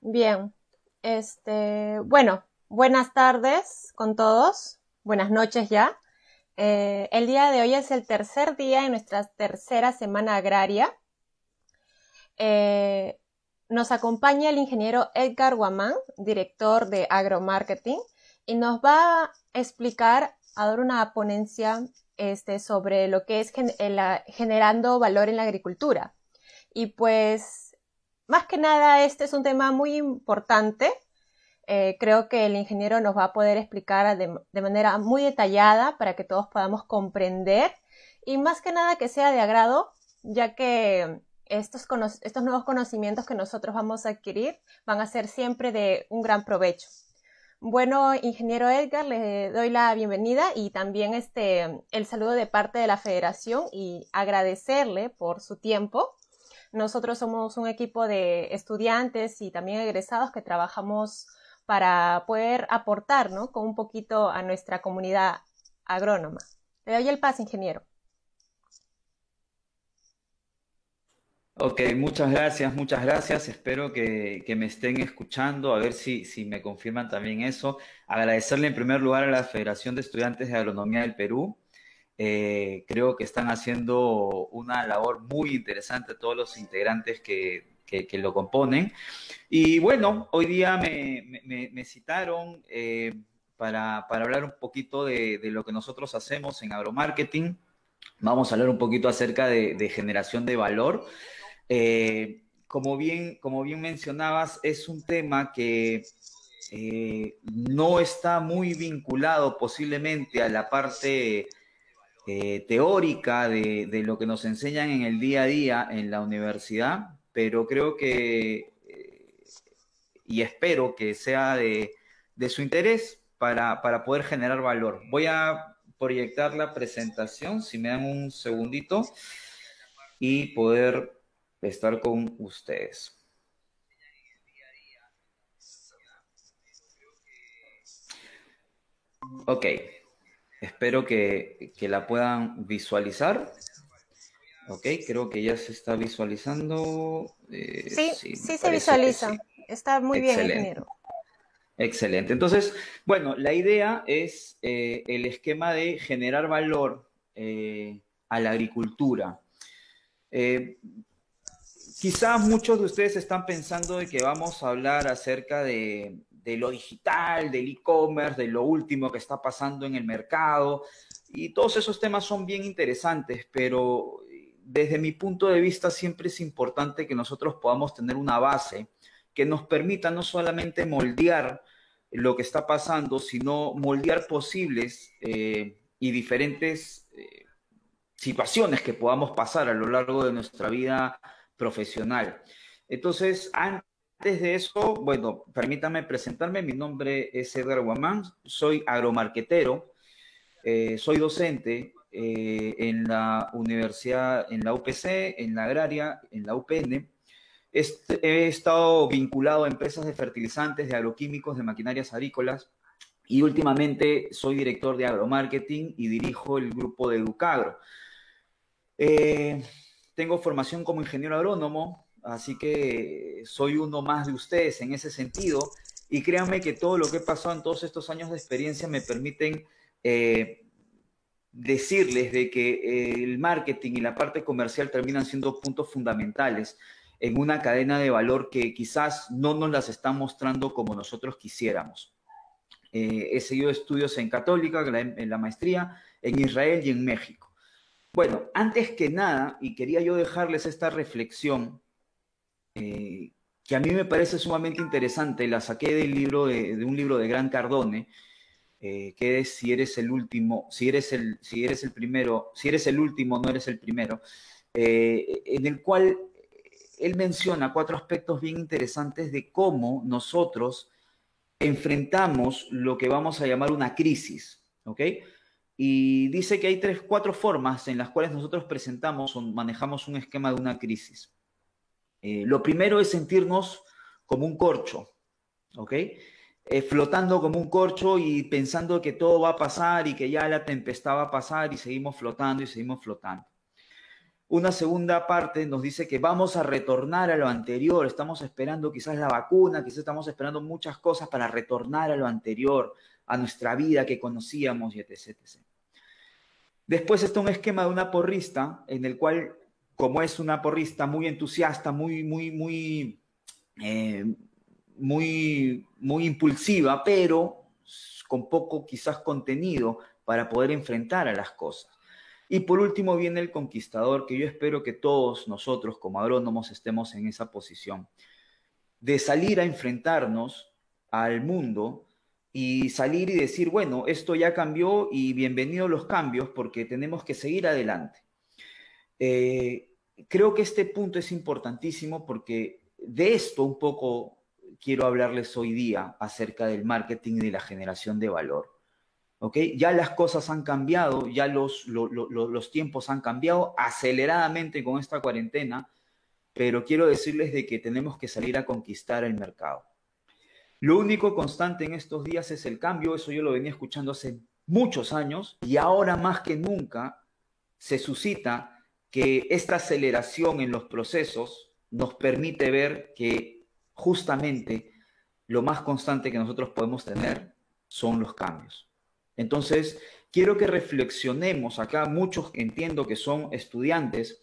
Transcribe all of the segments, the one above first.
Bien, este, bueno, buenas tardes con todos, buenas noches ya. Eh, el día de hoy es el tercer día en nuestra tercera semana agraria. Eh, nos acompaña el ingeniero Edgar Guamán, director de agromarketing, y nos va a explicar, a dar una ponencia este, sobre lo que es generando valor en la agricultura. Y pues, más que nada, este es un tema muy importante. Eh, creo que el ingeniero nos va a poder explicar de, manera muy detallada para que todos podamos comprender y más que nada que sea de agrado, ya que estos, nuevos conocimientos que nosotros vamos a adquirir van a ser siempre de un gran provecho. Bueno, ingeniero Edgar, le doy la bienvenida y también este, el saludo de parte de la federación y agradecerle por su tiempo. Nosotros somos un equipo de estudiantes y también egresados que trabajamos para poder aportar ¿no? con un poquito a nuestra comunidad agrónoma. Le doy el paso, ingeniero. Ok, muchas gracias, muchas gracias. Espero que, me estén escuchando, a ver si, si me confirman también eso. Agradecerle en primer lugar a la Federación de Estudiantes de Agronomía del Perú. Eh, creo que están haciendo una labor muy interesante todos los integrantes que, lo componen. Y bueno, hoy día me, citaron eh, para, hablar un poquito de, lo que nosotros hacemos en agromarketing. Vamos a hablar un poquito acerca de generación de valor. Eh, como, bien, como bien mencionabas, es un tema que no está muy vinculado posiblemente a la parte eh, teórica de, lo que nos enseñan en el día a día en la universidad, pero creo que y espero que sea de, su interés para, para, poder generar valor. Voy a proyectar la presentación, si me dan un segundito, y poder estar con ustedes. Ok, espero que, la puedan visualizar. Ok, creo que ya se está visualizando. Eh, sí, sí, se visualiza. Está muy bien, ingeniero. Excelente. Entonces, bueno, la idea es eh, el esquema de generar valor eh, a la agricultura. Quizás muchos de ustedes están pensando de que vamos a hablar acerca de, lo digital, del e-commerce, de lo último que está pasando en el mercado. Y todos esos temas son bien interesantes, pero desde mi punto de vista siempre es importante que nosotros podamos tener una base que nos permita no solamente moldear lo que está pasando, sino moldear posibles eh, y diferentes eh, situaciones que podamos pasar a lo largo de nuestra vida profesional. Entonces, antes de eso, bueno, permítame presentarme. Mi nombre es Edgar Guamán, soy agromarquetero, eh, soy docente eh, en la universidad, en la UPC, en la agraria, en la UPN. Este, he estado vinculado a empresas de fertilizantes, de agroquímicos, de maquinarias agrícolas y últimamente soy director de agromarketing y dirijo el grupo de Educagro. Eh, tengo formación como ingeniero agrónomo, así que soy uno más de ustedes en ese sentido. Y créanme que todo lo que he pasado en todos estos años de experiencia me permiten eh, decirles de que eh, el marketing y la parte comercial terminan siendo puntos fundamentales en una cadena de valor que quizás no nos las están mostrando como nosotros quisiéramos. Eh, he seguido estudios en Católica, en la maestría, en Israel y en México. Bueno, antes que nada, y quería yo dejarles esta reflexión, eh, que a mí me parece sumamente interesante, la saqué del libro de, un libro de Gran Cardone, eh, que es si eres el último, si eres el, si eres el primero, si eres el último, no eres el primero, eh, en el cual él menciona cuatro aspectos bien interesantes de cómo nosotros enfrentamos lo que vamos a llamar una crisis, ¿ok? y dice que hay tres, cuatro formas en las cuales nosotros presentamos o manejamos un esquema de una crisis. Eh, lo primero es sentirnos como un corcho, ¿ok? Eh, flotando como un corcho y pensando que todo va a pasar y que ya la tempestad va a pasar y seguimos flotando y seguimos flotando. Una segunda parte nos dice que vamos a retornar a lo anterior, estamos esperando quizás la vacuna, quizás estamos esperando muchas cosas para retornar a lo anterior, a nuestra vida que conocíamos y etc. Después está un esquema de una porrista en el cual, como es una porrista muy entusiasta, muy, muy, muy, eh, muy, muy impulsiva, pero con poco quizás contenido para poder enfrentar a las cosas. Y por último viene el conquistador, que yo espero que todos nosotros como agrónomos estemos en esa posición, de salir a enfrentarnos al mundo y salir y decir, bueno, esto ya cambió y bienvenidos los cambios porque tenemos que seguir adelante. Eh, creo que este punto es importantísimo porque de esto un poco quiero hablarles hoy día acerca del marketing y de la generación de valor. Ya las cosas han cambiado, ya los, los tiempos han cambiado aceleradamente con esta cuarentena, pero quiero decirles de que tenemos que salir a conquistar el mercado. Lo único constante en estos días es el cambio, eso yo lo venía escuchando hace muchos años y ahora más que nunca se suscita que esta aceleración en los procesos nos permite ver que justamente lo más constante que nosotros podemos tener son los cambios. Entonces, quiero que reflexionemos acá, muchos entiendo que son estudiantes,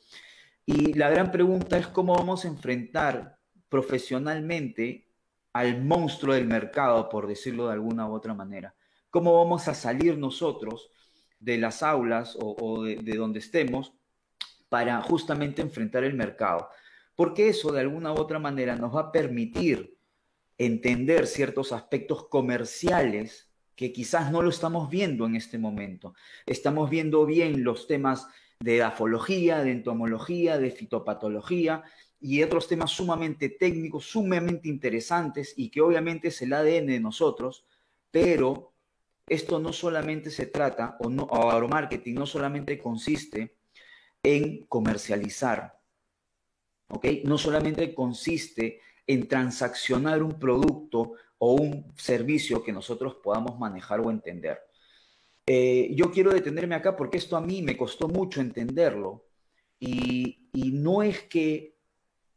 y la gran pregunta es cómo vamos a enfrentar profesionalmente al monstruo del mercado, por decirlo de alguna u otra manera. ¿Cómo vamos a salir nosotros de las aulas o, de, de donde estemos para justamente enfrentar el mercado? Porque eso de alguna u otra manera nos va a permitir entender ciertos aspectos comerciales que quizás no lo estamos viendo en este momento. Estamos viendo bien los temas de afología, de entomología, de fitopatología y otros temas sumamente técnicos, sumamente interesantes y que obviamente es el ADN de nosotros, pero esto no solamente se trata, o, no, o agromarketing no solamente consiste en comercializar, ¿ok? No solamente consiste en transaccionar un producto o un servicio que nosotros podamos manejar o entender. Eh, yo quiero detenerme acá porque esto a mí me costó mucho entenderlo y, y no es que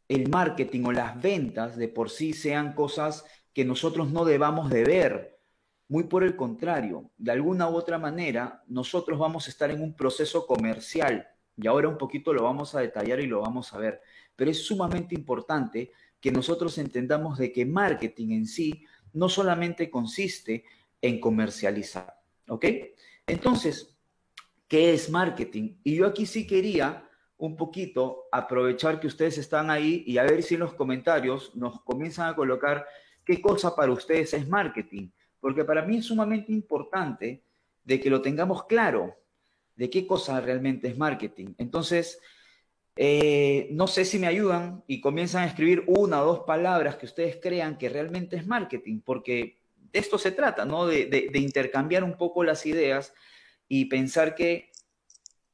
el marketing o las ventas de por sí sean cosas que nosotros no debamos de ver. Muy por el contrario, de alguna u otra manera, nosotros vamos a estar en un proceso comercial y ahora un poquito lo vamos a detallar y lo vamos a ver. Pero es sumamente importante que nosotros entendamos de que marketing en sí no solamente consiste en comercializar, ¿ok? Entonces, ¿qué es marketing? Y yo aquí sí quería un poquito aprovechar que ustedes están ahí y a ver si en los comentarios nos comienzan a colocar qué cosa para ustedes es marketing, porque para mí es sumamente importante de que lo tengamos claro, de qué cosa realmente es marketing. Entonces, eh, no sé si me ayudan y comienzan a escribir una o dos palabras que ustedes crean que realmente es marketing, porque de esto se trata, ¿no? De, intercambiar un poco las ideas y pensar que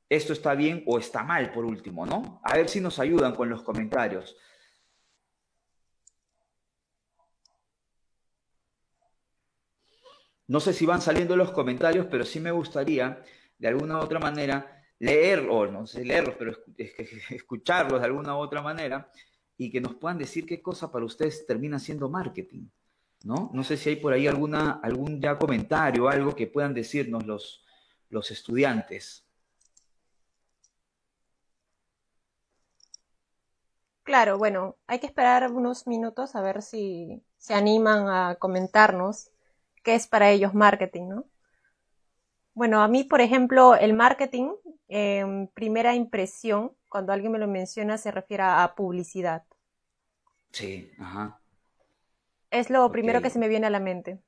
esto está bien o está mal, por último, ¿no? A ver si nos ayudan con los comentarios. No sé si van saliendo los comentarios, pero sí me gustaría, de alguna u otra manera, leerlos, no sé leerlos, pero escucharlos de alguna u otra manera y que nos puedan decir qué cosa para ustedes termina siendo marketing, ¿no? No sé si hay por ahí alguna, algún ya comentario, algo que puedan decirnos los, los estudiantes. Claro, bueno, hay que esperar unos minutos a ver si se animan a comentarnos qué es para ellos marketing, ¿no? Bueno, a mí, por ejemplo, el marketing, en primera impresión, cuando alguien me lo menciona, se refiere a publicidad. Sí, ajá. Es lo primero que se me viene a la mente.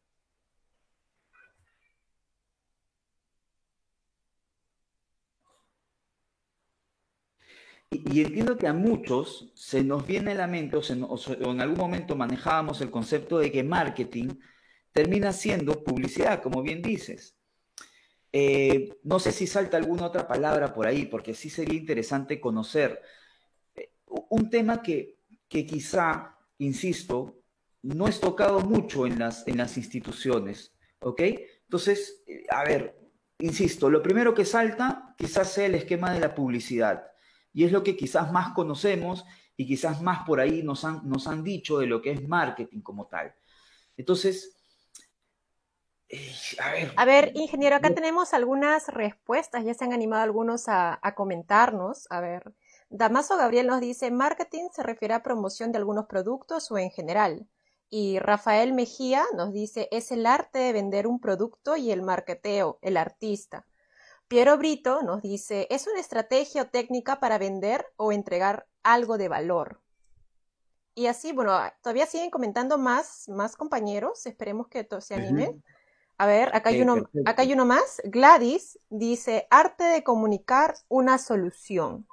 Y, entiendo que a muchos se nos viene a la mente, o, o, en algún momento manejábamos el concepto de que marketing termina siendo publicidad, como bien dices. Eh, no sé si salta alguna otra palabra por ahí, porque sí sería interesante conocer eh, un tema que, que quizá, insisto, no es tocado mucho en las, en las instituciones, ¿ok? Entonces, eh, a ver, insisto, lo primero que salta quizás sea el esquema de la publicidad. Y es lo que quizás más conocemos y quizás más por ahí nos han, nos han dicho de lo que es marketing como tal. Entonces, a ver. A ver, ingeniero, acá tenemos algunas respuestas, ya se han animado algunos a, a comentarnos. A ver, Damaso Gabriel nos dice, marketing se refiere a promoción de algunos productos o en general. Y Rafael Mejía nos dice, es el arte de vender un producto y el marketeo, el artista. Piero Brito nos dice, es una estrategia o técnica para vender o entregar algo de valor. Y así, bueno, todavía siguen comentando más, más compañeros, esperemos que se animen. A ver, acá hay, uno, acá hay uno más. Gladys dice, arte de comunicar una solución.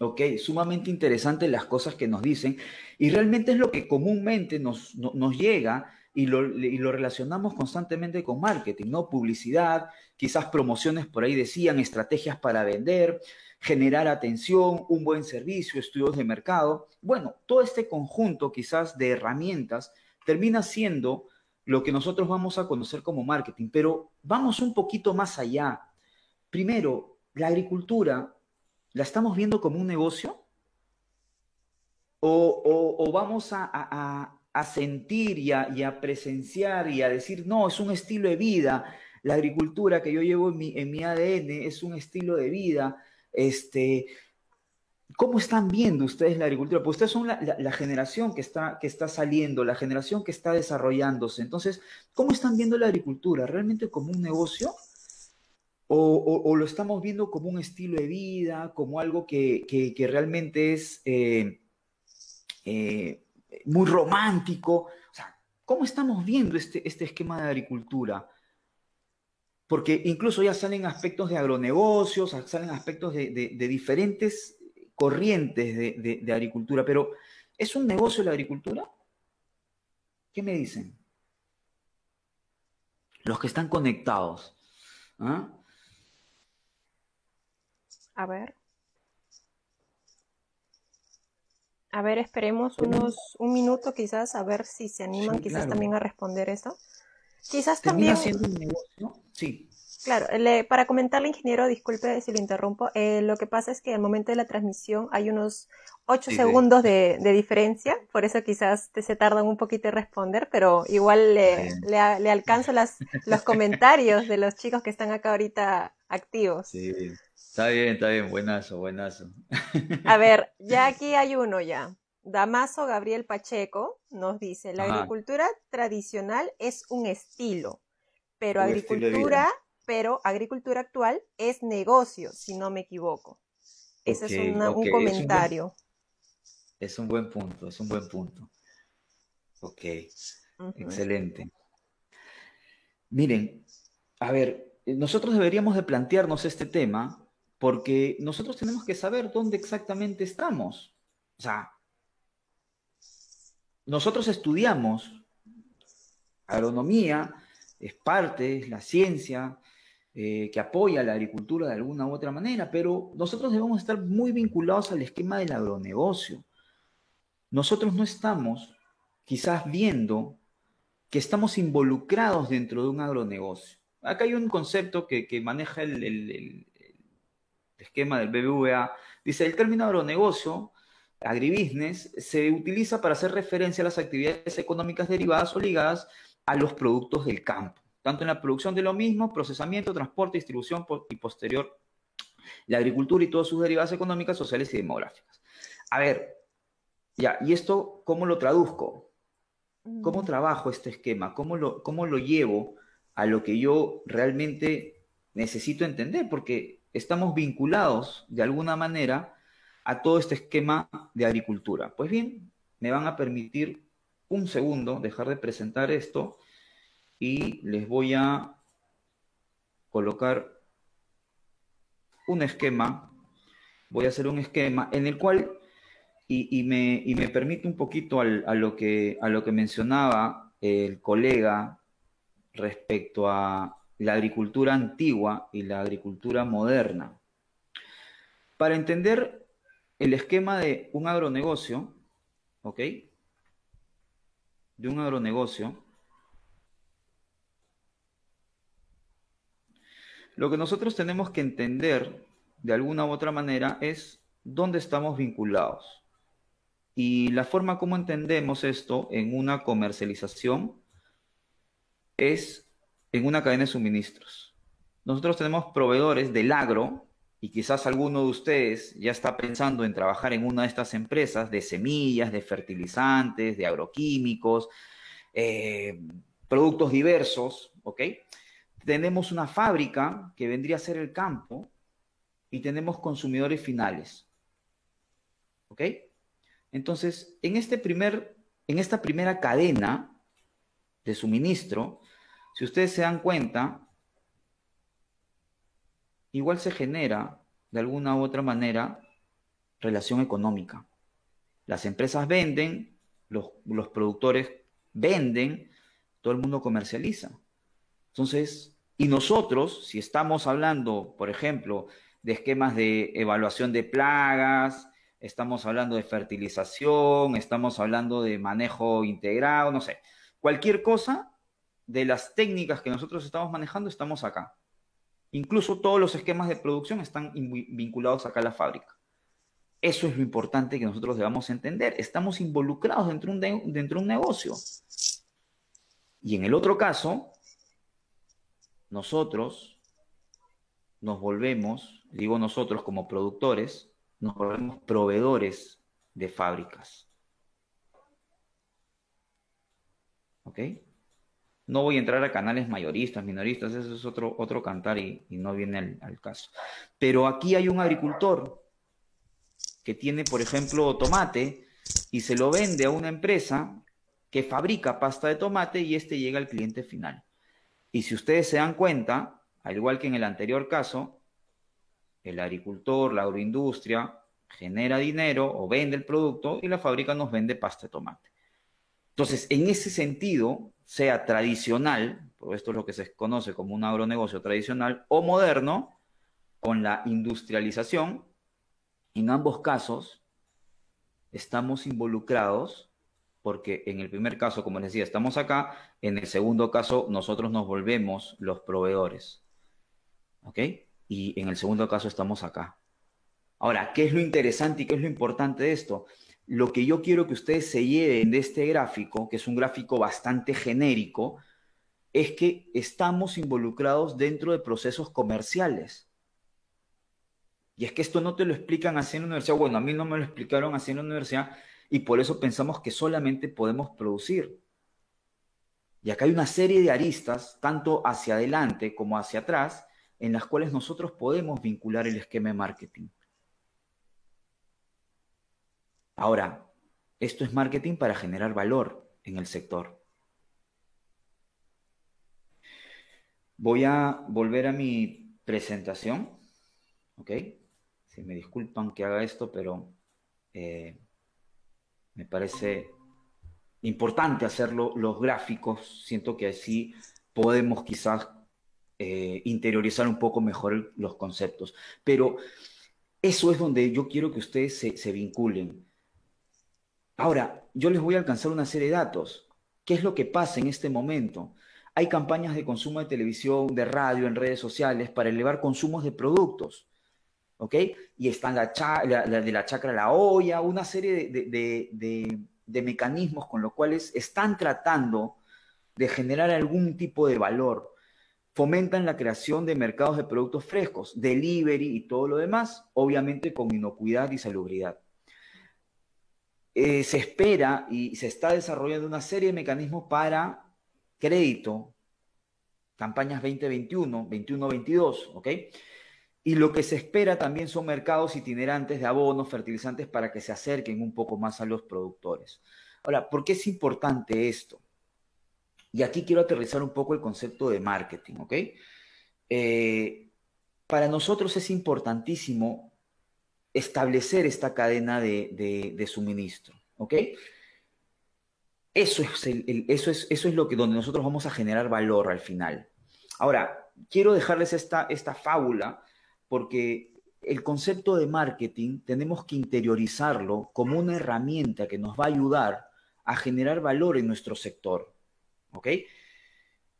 Ok, sumamente interesante las cosas que nos dicen y realmente es lo que comúnmente nos, nos llega y lo, y lo, relacionamos constantemente con marketing, ¿no? Publicidad, quizás promociones por ahí decían, estrategias para vender, generar atención, un buen servicio, estudios de mercado. Bueno, todo este conjunto quizás de herramientas termina siendo lo que nosotros vamos a conocer como marketing, pero vamos un poquito más allá. Primero, la agricultura ¿la estamos viendo como un negocio? ¿O, vamos a, sentir y, a, presenciar y a decir, no, es un estilo de vida, la agricultura que yo llevo en mi, ADN es un estilo de vida? Este, ¿Cómo están viendo ustedes la agricultura? Pues ustedes son la, generación que está, que está saliendo, la generación que está desarrollándose. Entonces, ¿cómo están viendo la agricultura? ¿Realmente como un negocio? o, lo estamos viendo como un estilo de vida, como algo que, realmente es eh, eh, muy romántico. O sea, ¿cómo estamos viendo este, este esquema de agricultura? Porque incluso ya salen aspectos de agronegocios, salen aspectos de, diferentes corrientes de, de, agricultura, pero ¿es un negocio la agricultura? ¿Qué me dicen? Los que están conectados. ¿ah? A ver. A ver, esperemos unos un minuto quizás a ver si se animan quizás también a responder eso. Quizás también. Sí. Claro, para comentarle, ingeniero, disculpe si lo interrumpo. Eh, lo que pasa es que al momento de la transmisión hay unos 8 segundos de, diferencia, por eso quizás se tardan un poquito en responder, pero igual le, le, alcanzo las, los comentarios de los chicos que están acá ahorita activos. Sí, Está bien, está bien, buenazo, buenazo. A ver, ya aquí hay uno ya. Damaso Gabriel Pacheco nos dice, la agricultura tradicional es un estilo, pero agricultura, pero agricultura actual es negocio, si no me equivoco. Ese es un comentario. Es un, buen, punto, es un buen punto. Ok, excelente. Miren, a ver, nosotros deberíamos de plantearnos este tema porque nosotros tenemos que saber dónde exactamente estamos. O sea, nosotros estudiamos agronomía, es parte, es la ciencia eh, que apoya la agricultura de alguna u otra manera, pero nosotros debemos estar muy vinculados al esquema del agronegocio. Nosotros no estamos quizás viendo que estamos involucrados dentro de un agronegocio. Acá hay un concepto que, maneja el, esquema del BBVA, dice, el término agronegocio, agribusiness, se utiliza para hacer referencia a las actividades económicas derivadas o ligadas a los productos del campo, tanto en la producción de lo mismo, procesamiento, transporte, distribución y posterior, la agricultura y todas sus derivadas económicas, sociales y demográficas. A ver, ya, ¿y esto cómo lo traduzco? ¿Cómo mm. trabajo este esquema? ¿Cómo lo, cómo lo llevo a lo que yo realmente necesito entender? Porque estamos vinculados de alguna manera a todo este esquema de agricultura. Pues bien, me van a permitir un segundo dejar de presentar esto y les voy a colocar un esquema. Voy a hacer un esquema en el cual, y, me, me, permite un poquito a, lo que, a lo que mencionaba el colega respecto a la agricultura antigua y la agricultura moderna. Para entender el esquema de un agronegocio, ¿ok? De un agronegocio, lo que nosotros tenemos que entender de alguna u otra manera, es dónde estamos vinculados. Y la forma como entendemos esto en una comercialización es en una cadena de suministros. Nosotros tenemos proveedores del agro, y quizás alguno de ustedes ya está pensando en trabajar en una de estas empresas de semillas, de fertilizantes, de agroquímicos, eh, productos diversos, ¿ok? Tenemos una fábrica que vendría a ser el campo y tenemos consumidores finales, ¿ok? Entonces, en, este primer, en esta primera cadena de suministro, si ustedes se dan cuenta, igual se genera de alguna u otra manera relación económica. Las empresas venden, los, productores venden, todo el mundo comercializa. Entonces, y nosotros, si estamos hablando, por ejemplo, de esquemas de evaluación de plagas, estamos hablando de fertilización, estamos hablando de manejo integrado, no sé, cualquier cosa de las técnicas que nosotros estamos manejando, estamos acá. Incluso todos los esquemas de producción están vinculados acá a la fábrica. Eso es lo importante que nosotros debamos entender. Estamos involucrados dentro de un, dentro de un negocio. Y en el otro caso, nosotros nos volvemos, digo nosotros como productores, nos volvemos proveedores de fábricas. ¿Ok? No voy a entrar a canales mayoristas, minoristas, eso es otro, otro cantar y, no viene al, caso. Pero aquí hay un agricultor que tiene, por ejemplo, tomate y se lo vende a una empresa que fabrica pasta de tomate y este llega al cliente final. Y si ustedes se dan cuenta, al igual que en el anterior caso, el agricultor, la agroindustria, genera dinero o vende el producto y la fábrica nos vende pasta de tomate. Entonces, en ese sentido, sea tradicional, porque esto es lo que se conoce como un agronegocio tradicional, o moderno, con la industrialización, en ambos casos estamos involucrados porque en el primer caso, como les decía, estamos acá, en el segundo caso nosotros nos volvemos los proveedores. ¿Ok? Y en el segundo caso estamos acá. Ahora, ¿qué es lo interesante y qué es lo importante de esto? lo que yo quiero que ustedes se lleven de este gráfico, que es un gráfico bastante genérico, es que estamos involucrados dentro de procesos comerciales. Y es que esto no te lo explican así en la universidad. Bueno, a mí no me lo explicaron así en la universidad y por eso pensamos que solamente podemos producir. Y acá hay una serie de aristas, tanto hacia adelante como hacia atrás, en las cuales nosotros podemos vincular el esquema de marketing. Ahora, esto es marketing para generar valor en el sector. Voy a volver a mi presentación. ¿Ok? Si me disculpan que haga esto, pero eh, me parece importante hacerlo los gráficos. Siento que así podemos quizás eh, interiorizar un poco mejor los conceptos. Pero eso es donde yo quiero que ustedes se vinculen. Ahora, yo les voy a alcanzar una serie de datos. ¿Qué es lo que pasa en este momento? Hay campañas de consumo de televisión, de radio, en redes sociales para elevar consumos de productos. ¿Ok? Y están la, de la chacra a la olla, una serie de, mecanismos con los cuales están tratando de generar algún tipo de valor. Fomentan la creación de mercados de productos frescos, delivery y todo lo demás, obviamente con inocuidad y salubridad. Eh, se espera y se está desarrollando una serie de mecanismos para crédito, campañas 2021, 21-22, ¿ok? Y lo que se espera también son mercados itinerantes de abonos, fertilizantes, para que se acerquen un poco más a los productores. Ahora, ¿por qué es importante esto? Y aquí quiero aterrizar un poco el concepto de marketing, ¿ok? Eh, para nosotros es importantísimo establecer esta cadena de, suministro. ¿Ok? Eso es, eso, es, eso es lo que donde nosotros vamos a generar valor al final. Ahora, quiero dejarles esta, esta fábula porque el concepto de marketing tenemos que interiorizarlo como una herramienta que nos va a ayudar a generar valor en nuestro sector. ¿Ok?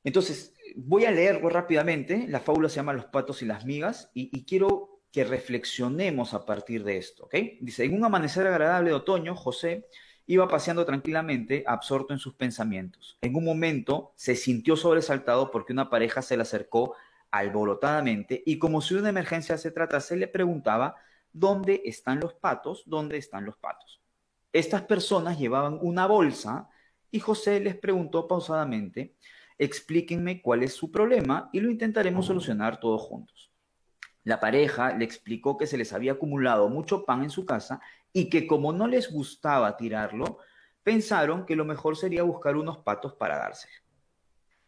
Entonces, voy a leer rápidamente. La fábula se llama Los patos y las migas y quiero que reflexionemos a partir de esto, ¿ok? Dice, en un amanecer agradable de otoño, José iba paseando tranquilamente, absorto en sus pensamientos. En un momento se sintió sobresaltado porque una pareja se le acercó alborotadamente y como si de una emergencia se tratase, le preguntaba, ¿dónde están los patos? ¿Dónde están los patos? Estas personas llevaban una bolsa y José les preguntó pausadamente, explíquenme cuál es su problema y lo intentaremos solucionar todos juntos. La pareja le explicó que se les había acumulado mucho pan en su casa y que como no les gustaba tirarlo, pensaron que lo mejor sería buscar unos patos para dárselo.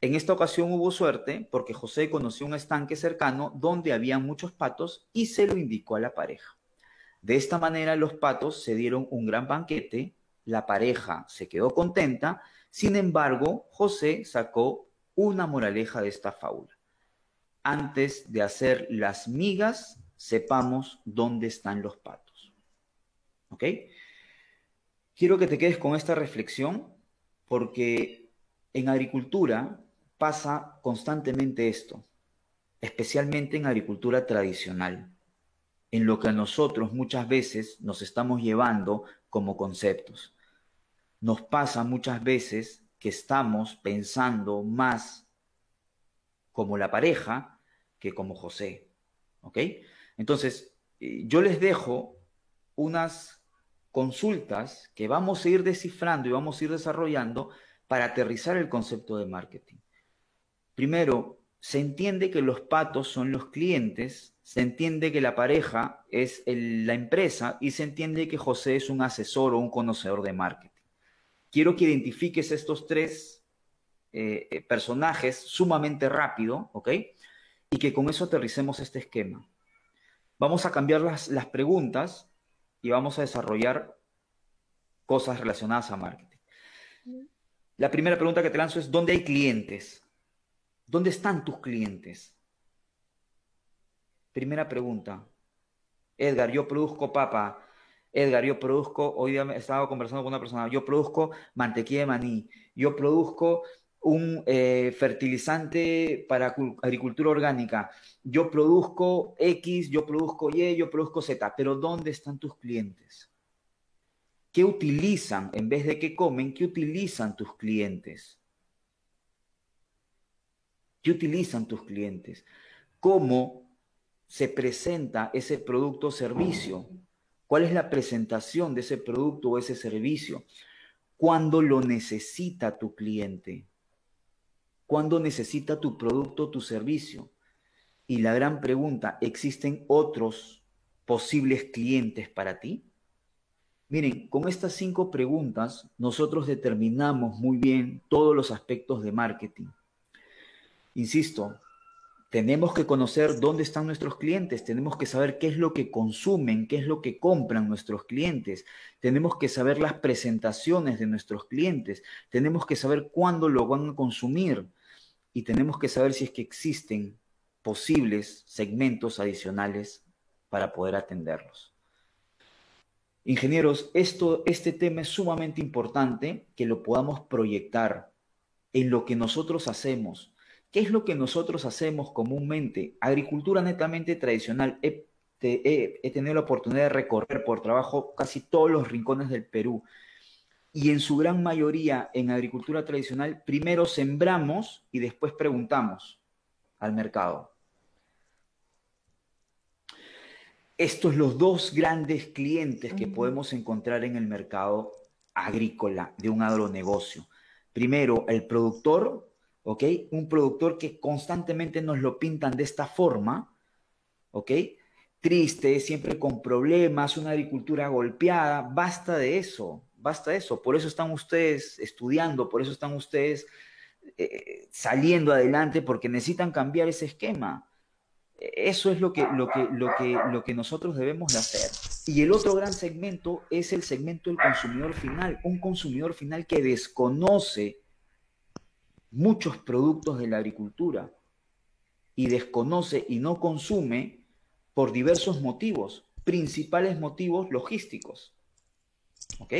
En esta ocasión hubo suerte porque José conoció un estanque cercano donde había muchos patos y se lo indicó a la pareja. De esta manera los patos se dieron un gran banquete, la pareja se quedó contenta, sin embargo José sacó una moraleja de esta fábula. Antes de hacer las migas, sepamos dónde están los patos. ¿Ok? Quiero que te quedes con esta reflexión porque en agricultura pasa constantemente esto, especialmente en agricultura tradicional, en lo que nosotros muchas veces nos estamos llevando como conceptos. Nos pasa muchas veces que estamos pensando más como la pareja que como José. ¿Ok? Entonces, eh, yo les dejo unas consultas que vamos a ir descifrando y vamos a ir desarrollando para aterrizar el concepto de marketing. Primero, se entiende que los patos son los clientes, se entiende que la pareja es la empresa y se entiende que José es un asesor o un conocedor de marketing. Quiero que identifiques estos tres eh, eh, personajes sumamente rápido, ¿ok? Y que con eso aterricemos este esquema. Vamos a cambiar las, las preguntas y vamos a desarrollar cosas relacionadas a marketing. La primera pregunta que te lanzo es, ¿dónde hay clientes? ¿Dónde están tus clientes? Primera pregunta. Edgar, yo produzco papa. Edgar, yo produzco, hoy estaba conversando con una persona, yo produzco mantequilla de maní, yo produzco un eh, fertilizante para agricultura orgánica, yo produzco X, yo produzco Y, yo produzco Z, pero ¿dónde están tus clientes? ¿Qué utilizan en vez de qué comen? ¿Qué utilizan tus clientes? ¿Qué utilizan tus clientes? ¿Cómo se presenta ese producto o servicio? ¿Cuál es la presentación de ese producto o ese servicio? ¿Cuándo lo necesita tu cliente? ¿Cuándo necesita tu producto o tu servicio? Y la gran pregunta, ¿existen otros posibles clientes para ti? Miren, con estas cinco preguntas nosotros determinamos muy bien todos los aspectos de marketing. Insisto, tenemos que conocer dónde están nuestros clientes, tenemos que saber qué es lo que consumen, qué es lo que compran nuestros clientes, tenemos que saber las presentaciones de nuestros clientes, tenemos que saber cuándo lo van a consumir y tenemos que saber si es que existen posibles segmentos adicionales para poder atenderlos. Ingenieros, esto, este tema es sumamente importante que lo podamos proyectar en lo que nosotros hacemos, ¿Qué es lo que nosotros hacemos comúnmente? Agricultura netamente tradicional. He, tenido la oportunidad de recorrer por trabajo casi todos los rincones del Perú. Y en su gran mayoría en agricultura tradicional, primero sembramos y después preguntamos al mercado. Estos los dos grandes clientes que podemos encontrar en el mercado agrícola de un agronegocio. Primero, el productor ¿ok? Un productor que constantemente nos lo pintan de esta forma, ¿ok? Triste, siempre con problemas, una agricultura golpeada, basta de eso, basta de eso. Por eso están ustedes estudiando, por eso están ustedes eh, saliendo adelante, porque necesitan cambiar ese esquema. Eso es lo que, lo, que, lo, que, lo que nosotros debemos de hacer. Y el otro gran segmento es el segmento del consumidor final, un consumidor final que desconoce muchos productos de la agricultura y desconoce y no consume por diversos motivos, principales motivos logísticos. ¿Ok?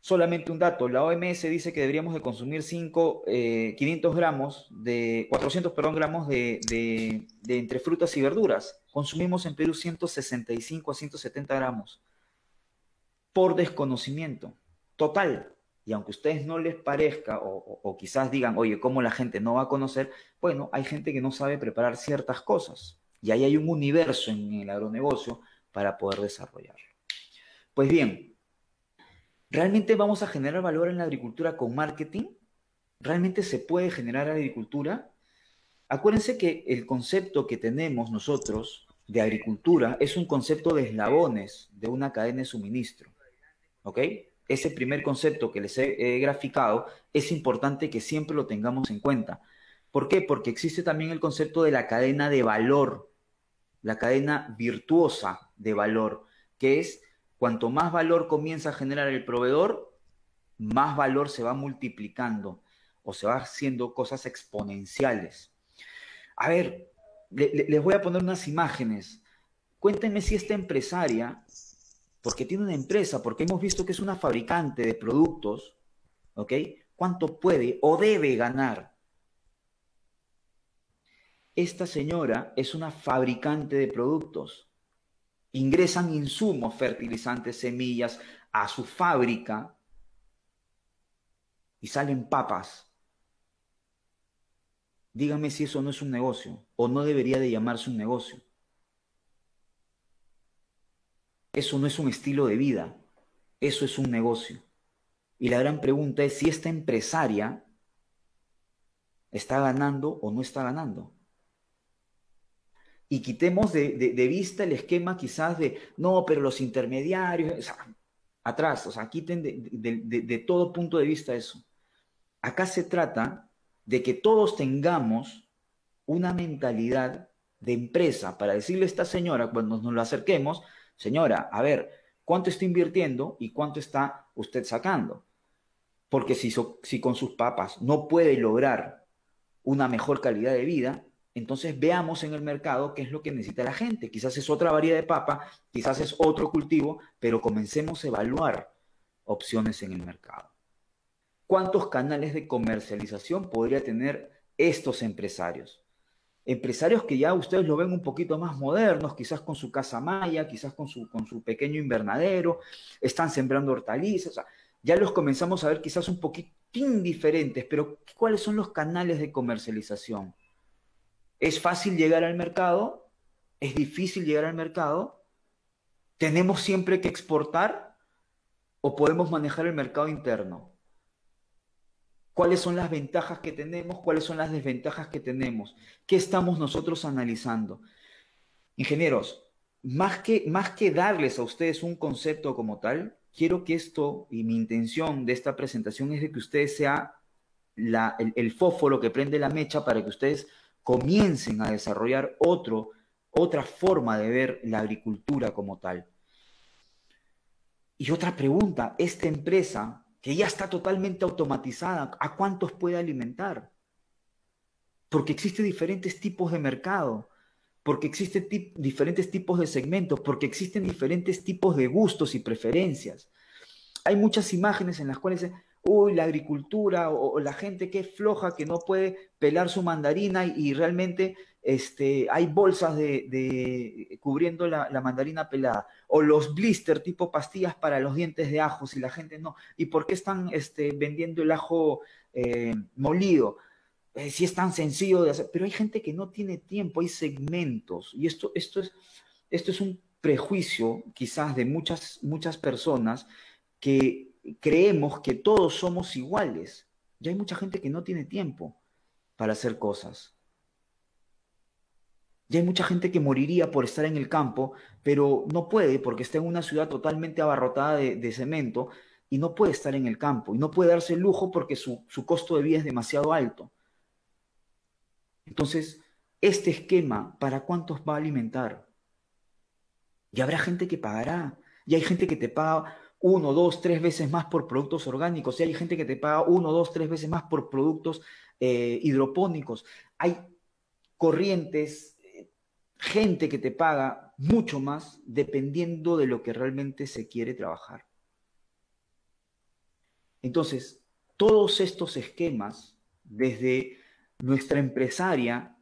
Solamente un dato, la OMS dice que deberíamos de consumir 5, 500 eh, gramos de, 400 perdón, gramos de, de, entre frutas y verduras. consumimos en Perú 165 a 170 gramos por desconocimiento total. Y aunque a ustedes no les parezca o, quizás digan, oye, ¿cómo la gente no va a conocer? Bueno, hay gente que no sabe preparar ciertas cosas. Y ahí hay un universo en el agronegocio para poder desarrollarlo. Pues bien, ¿realmente vamos a generar valor en la agricultura con marketing? ¿Realmente se puede generar agricultura? Acuérdense que el concepto que tenemos nosotros de agricultura es un concepto de eslabones de una cadena de suministro. ¿Ok? Ese primer concepto que les he, graficado es importante que siempre lo tengamos en cuenta. ¿Por qué? Porque existe también el concepto de la cadena de valor, la cadena virtuosa de valor, que es cuanto más valor comienza a generar el proveedor, más valor se va multiplicando o se va haciendo cosas exponenciales. A ver, les voy a poner unas imágenes. Cuéntenme si esta empresaria, porque tiene una empresa, porque hemos visto que es una fabricante de productos, ¿ok? ¿Cuánto puede o debe ganar? Esta señora es una fabricante de productos. Ingresan insumos, fertilizantes, semillas a su fábrica y salen papas Dígame si eso no es un negocio o no debería de llamarse un negocio. Eso no es un estilo de vida, eso es un negocio. Y la gran pregunta es si esta empresaria está ganando o no está ganando. Y quitemos de, vista el esquema quizás de, no, pero los intermediarios, atrás, o sea, quiten de todo punto de vista eso. Acá se trata de que todos tengamos una mentalidad de empresa para decirle a esta señora cuando nos lo acerquemos, señora, a ver, ¿cuánto está invirtiendo y cuánto está usted sacando? Porque si, con sus papas no puede lograr una mejor calidad de vida, entonces veamos en el mercado qué es lo que necesita la gente. Quizás es otra variedad de papa, quizás es otro cultivo, pero comencemos a evaluar opciones en el mercado. ¿Cuántos canales de comercialización podría tener estos empresarios? Empresarios que ya ustedes lo ven un poquito más modernos, quizás con su casa maya, quizás con su, con su pequeño invernadero, están sembrando hortalizas, ya los comenzamos a ver quizás un poquitín diferentes, pero ¿cuáles son los canales de comercialización? ¿Es fácil llegar al mercado? ¿Es difícil llegar al mercado? ¿Tenemos siempre que exportar? ¿O podemos manejar el mercado interno? Cuáles son las ventajas que tenemos, cuáles son las desventajas que tenemos, qué estamos nosotros analizando. Ingenieros, más que, más que darles a ustedes un concepto como tal, quiero que esto, y mi intención de esta presentación es de que ustedes sea el, el fósforo que prende la mecha para que ustedes comiencen a desarrollar otro, otra forma de ver la agricultura como tal. Y otra pregunta, esta empresa que ya está totalmente automatizada, ¿a cuántos puede alimentar? Porque existen diferentes tipos de mercado, porque existen diferentes tipos de segmentos, porque existen diferentes tipos de gustos y preferencias. Hay muchas imágenes en las cuales uy, la agricultura o, la gente que es floja, que no puede pelar su mandarina y, realmente este, hay bolsas de, cubriendo la, mandarina pelada. O los blister tipo pastillas para los dientes de ajos y la gente no. ¿Y por qué están este, vendiendo el ajo eh, molido? Eh, si es tan sencillo de hacer. Pero hay gente que no tiene tiempo, hay segmentos. Y esto, esto, es, esto es un prejuicio quizás de muchas, muchas personas que creemos que todos somos iguales. Ya hay mucha gente que no tiene tiempo para hacer cosas. Ya hay mucha gente que moriría por estar en el campo, pero no puede porque está en una ciudad totalmente abarrotada de, cemento y no puede estar en el campo y no puede darse el lujo porque su, su costo de vida es demasiado alto. Entonces, este esquema, ¿para cuántos va a alimentar? Y habrá gente que pagará. Y hay gente que te paga uno, dos, tres veces más por productos orgánicos, y hay gente que te paga uno, dos, tres veces más por productos eh, hidropónicos. Hay corrientes, gente que te paga mucho más dependiendo de lo que realmente se quiere trabajar. Entonces, todos estos esquemas, desde nuestra empresaria,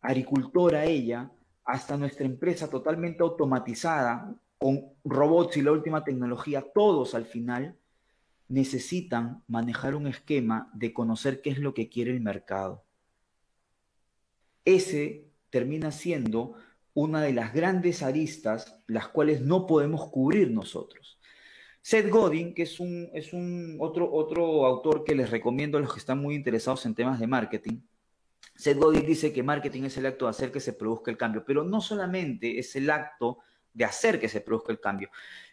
agricultora ella, hasta nuestra empresa totalmente automatizada, con robots y la última tecnología, todos al final necesitan manejar un esquema de conocer qué es lo que quiere el mercado. Ese termina siendo una de las grandes aristas las cuales no podemos cubrir nosotros. Seth Godin, que es un, es un otro, otro autor que les recomiendo a los que están muy interesados en temas de marketing, Seth Godin dice que marketing es el acto de hacer que se produzca el cambio, pero no solamente es el acto de hacer que se produzca el cambio.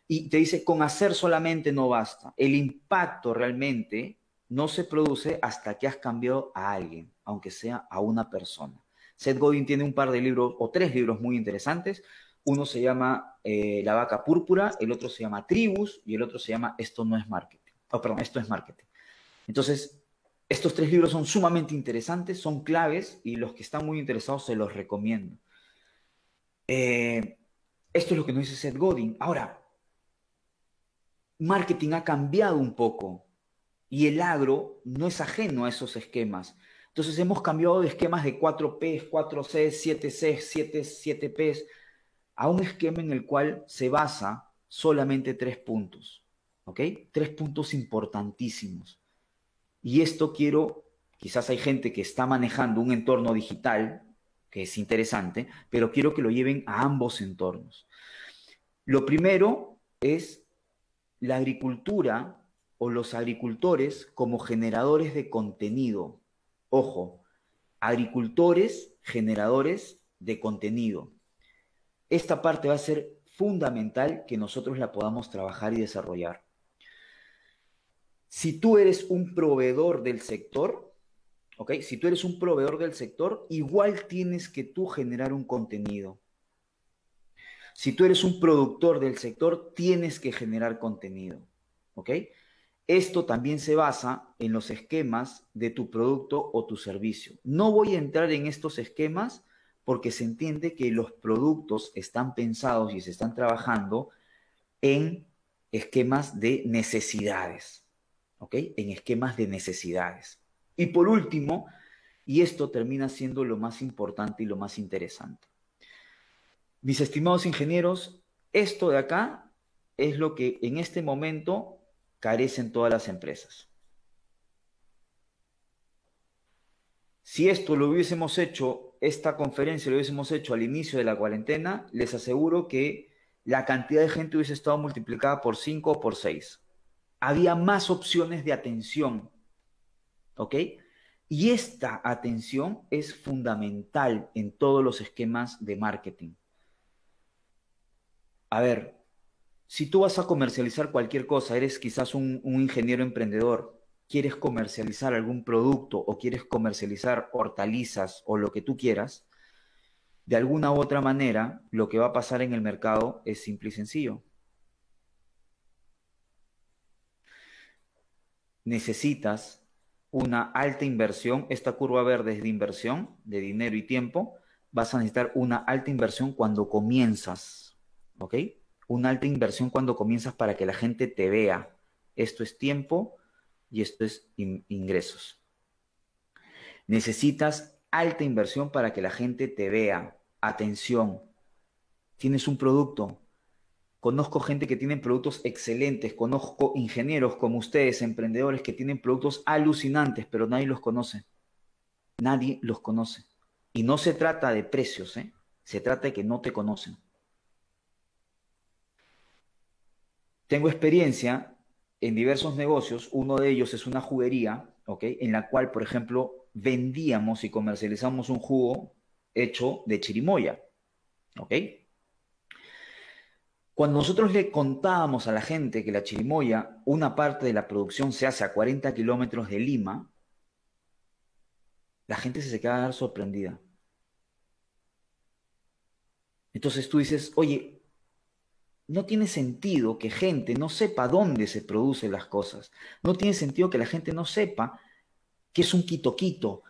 Y te dice, con hacer solamente no basta. El impacto realmente no se produce hasta que has cambiado a alguien, aunque sea a una persona. Seth Godin tiene un par de libros o tres libros muy interesantes. Uno se llama eh, La vaca púrpura, el otro se llama Tribus y el otro se llama Esto no es marketing. Oh, perdón, esto es marketing. Entonces, estos tres libros son sumamente interesantes, son claves y los que están muy interesados se los recomiendo. Eh, esto es lo que nos dice Seth Godin. Ahora, marketing ha cambiado un poco y el agro no es ajeno a esos esquemas. Entonces hemos cambiado de esquemas de 4P, 4C, 7C, 7, 7P a un esquema en el cual se basa solamente tres puntos. ¿Ok? Tres puntos importantísimos. Y esto quiero, quizás hay gente que está manejando un entorno digital, que es interesante, pero quiero que lo lleven a ambos entornos. Lo primero es la agricultura o los agricultores como generadores de contenido. Ojo, agricultores generadores de contenido. Esta parte va a ser fundamental que nosotros la podamos trabajar y desarrollar. Si tú eres un proveedor del sector, ¿ok? Si tú eres un proveedor del sector, igual tienes que tú generar un contenido. Si tú eres un productor del sector, tienes que generar contenido, ¿ok? Esto también se basa en los esquemas de tu producto o tu servicio. No voy a entrar en estos esquemas porque se entiende que los productos están pensados y se están trabajando en esquemas de necesidades. ¿ok? En esquemas de necesidades. Y por último, y esto termina siendo lo más importante y lo más interesante. Mis estimados ingenieros, esto de acá es lo que en este momento carecen todas las empresas. Si esto lo hubiésemos hecho, esta conferencia lo hubiésemos hecho al inicio de la cuarentena, les aseguro que la cantidad de gente hubiese estado multiplicada por 5 o por 6 había más opciones de atención. ¿Ok? Y esta atención es fundamental en todos los esquemas de marketing. A ver, si tú vas a comercializar cualquier cosa, eres quizás un, ingeniero emprendedor, quieres comercializar algún producto o quieres comercializar hortalizas o lo que tú quieras, de alguna u otra manera, lo que va a pasar en el mercado es simple y sencillo. necesitas una alta inversión, esta curva verde es de inversión, de dinero y tiempo, vas a necesitar una alta inversión cuando comienzas, ¿ok? Una alta inversión cuando comienzas para que la gente te vea. Esto es tiempo y esto es ingresos. Necesitas alta inversión para que la gente te vea. Atención. Tienes un producto, Conozco gente que tiene productos excelentes, conozco ingenieros como ustedes, emprendedores que tienen productos alucinantes, pero nadie los conoce. Nadie los conoce. Y no se trata de precios, ¿eh? se trata de que no te conocen. Tengo experiencia en diversos negocios, uno de ellos es una juguería, ¿ok? En la cual, por ejemplo, vendíamos y comercializamos un jugo hecho de chirimoya, ¿ok? Cuando nosotros le contábamos a la gente que la chirimoya, una parte de la producción se hace a 40 kilómetros de Lima, la gente se quedaba sorprendida. Entonces tú dices, oye, no tiene sentido que gente no sepa dónde se producen las cosas. No tiene sentido que la gente no sepa qué es un quito-quito,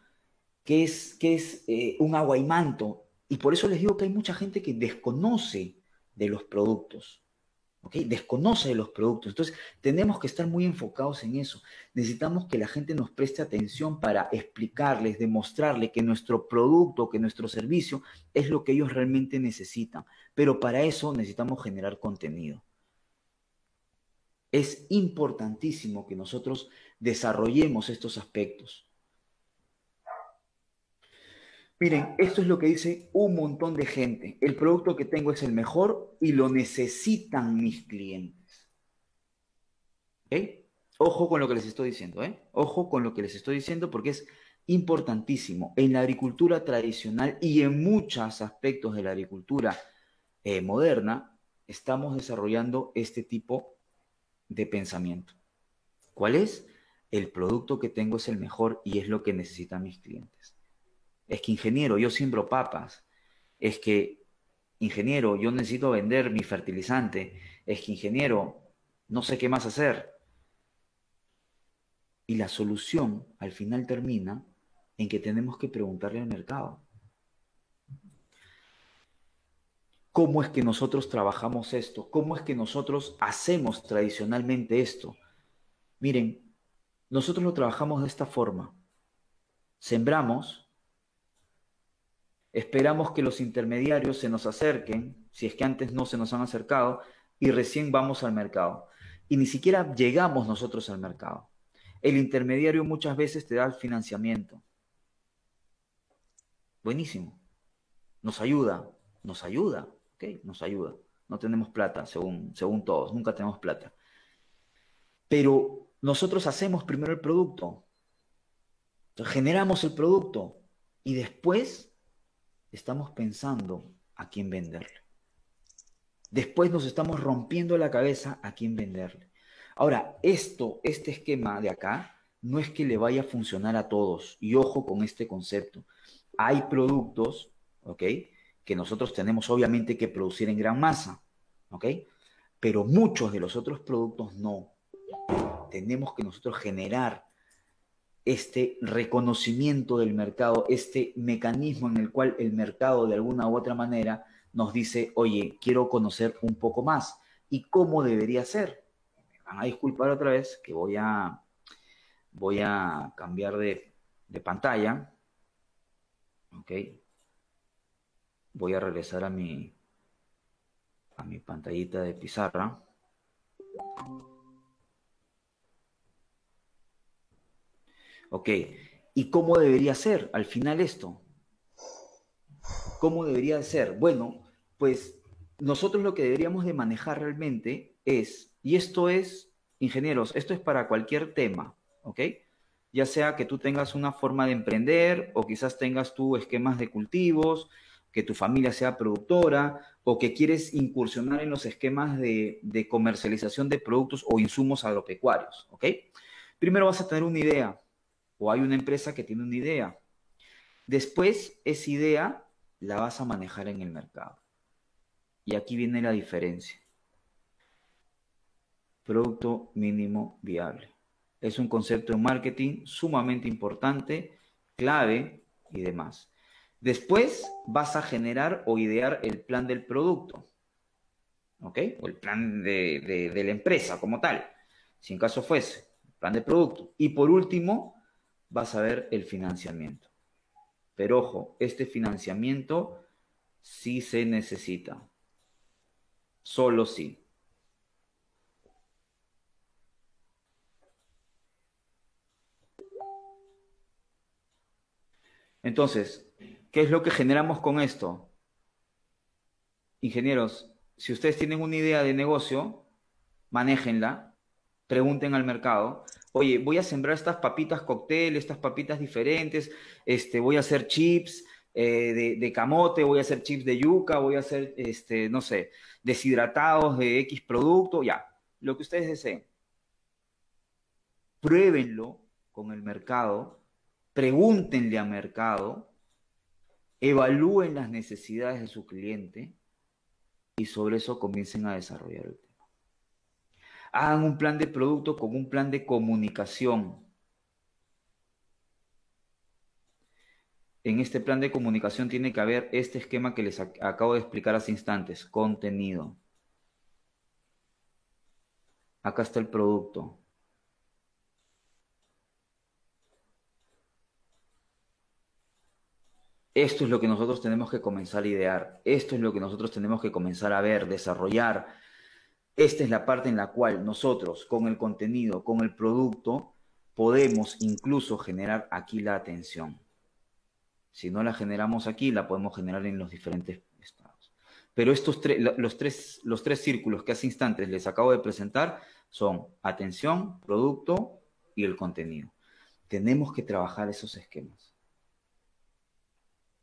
qué es, qué es eh, un aguaimanto. Y por eso les digo que hay mucha gente que desconoce de los productos. Desconoce de los productos. Entonces, tenemos que estar muy enfocados en eso. Necesitamos que la gente nos preste atención para explicarles, demostrarle que nuestro producto, que nuestro servicio es lo que ellos realmente necesitan. Pero para eso necesitamos generar contenido. Es importantísimo que nosotros desarrollemos estos aspectos. Miren, esto es lo que dice un montón de gente. El producto que tengo es el mejor y lo necesitan mis clientes. Ojo con lo que les estoy diciendo, ¿eh? Ojo con lo que les estoy diciendo porque es importantísimo. En la agricultura tradicional y en muchos aspectos de la agricultura eh, moderna, estamos desarrollando este tipo de pensamiento. ¿Cuál es? El producto que tengo es el mejor y es lo que necesitan mis clientes. Es que ingeniero, yo siembro papas. Es que ingeniero, yo necesito vender mi fertilizante. Es que ingeniero, no sé qué más hacer. Y la solución al final termina en que tenemos que preguntarle al mercado. ¿Cómo es que nosotros trabajamos esto? ¿Cómo es que nosotros hacemos tradicionalmente esto? Miren, nosotros lo trabajamos de esta forma. Sembramos, Esperamos que los intermediarios se nos acerquen, si es que antes no se nos han acercado, y recién vamos al mercado. Y ni siquiera llegamos nosotros al mercado. El intermediario muchas veces te da el financiamiento. Buenísimo. Nos ayuda, nos ayuda, ¿ok? Nos ayuda. No tenemos plata, según, según todos, nunca tenemos plata. Pero nosotros hacemos primero el producto. generamos el producto y después estamos pensando a quién venderle. Después nos estamos rompiendo la cabeza a quién venderle. Ahora, esto, este esquema de acá, no es que le vaya a funcionar a todos. Y ojo con este concepto. Hay productos, ¿ok? Que nosotros tenemos obviamente que producir en gran masa. Pero muchos de los otros productos no. Tenemos que nosotros generar este reconocimiento del mercado, este mecanismo en el cual el mercado de alguna u otra manera nos dice, oye, quiero conocer un poco más. ¿Y cómo debería ser? Me van a disculpar otra vez que voy a, voy a cambiar de, de pantalla. Ok. Voy a regresar a mi, a mi pantallita de pizarra. Ok, ¿y cómo debería ser al final esto? ¿Cómo debería ser? Bueno, pues nosotros lo que deberíamos de manejar realmente es, y esto es, ingenieros, esto es para cualquier tema, ¿ok? Ya sea que tú tengas una forma de emprender o quizás tengas tú esquemas de cultivos, que tu familia sea productora o que quieres incursionar en los esquemas de, de comercialización de productos o insumos agropecuarios, ¿ok? Primero vas a tener una idea, o hay una empresa que tiene una idea. Después, esa idea la vas a manejar en el mercado. Y aquí viene la diferencia. Producto mínimo viable. Es un concepto de marketing sumamente importante, clave y demás. Después vas a generar o idear el plan del producto. ¿Ok? O el plan de, de la empresa como tal. Si en caso fuese, plan de producto. Y por último, vas a ver el financiamiento. Pero ojo, este financiamiento sí se necesita. Solo sí. Entonces, ¿qué es lo que generamos con esto? Ingenieros, si ustedes tienen una idea de negocio, manéjenla, pregunten al mercado, oye, voy a sembrar estas papitas cóctel, estas papitas diferentes, este, voy a hacer chips eh, de, camote, voy a hacer chips de yuca, voy a hacer, este, no sé, deshidratados de X producto, ya, lo que ustedes deseen. Pruébenlo con el mercado, pregúntenle al mercado, evalúen las necesidades de su cliente y sobre eso comiencen a desarrollar el hagan un plan de producto con un plan de comunicación. En este plan de comunicación tiene que haber este esquema que les acabo de explicar hace instantes, contenido. Acá está el producto. Esto es lo que nosotros tenemos que comenzar a idear. Esto es lo que nosotros tenemos que comenzar a ver, desarrollar. Esta es la parte en la cual nosotros, con el contenido, con el producto, podemos incluso generar aquí la atención. Si no la generamos aquí, la podemos generar en los diferentes estados. Pero estos los, tres, los tres círculos que hace instantes les acabo de presentar son atención, producto y el contenido. Tenemos que trabajar esos esquemas.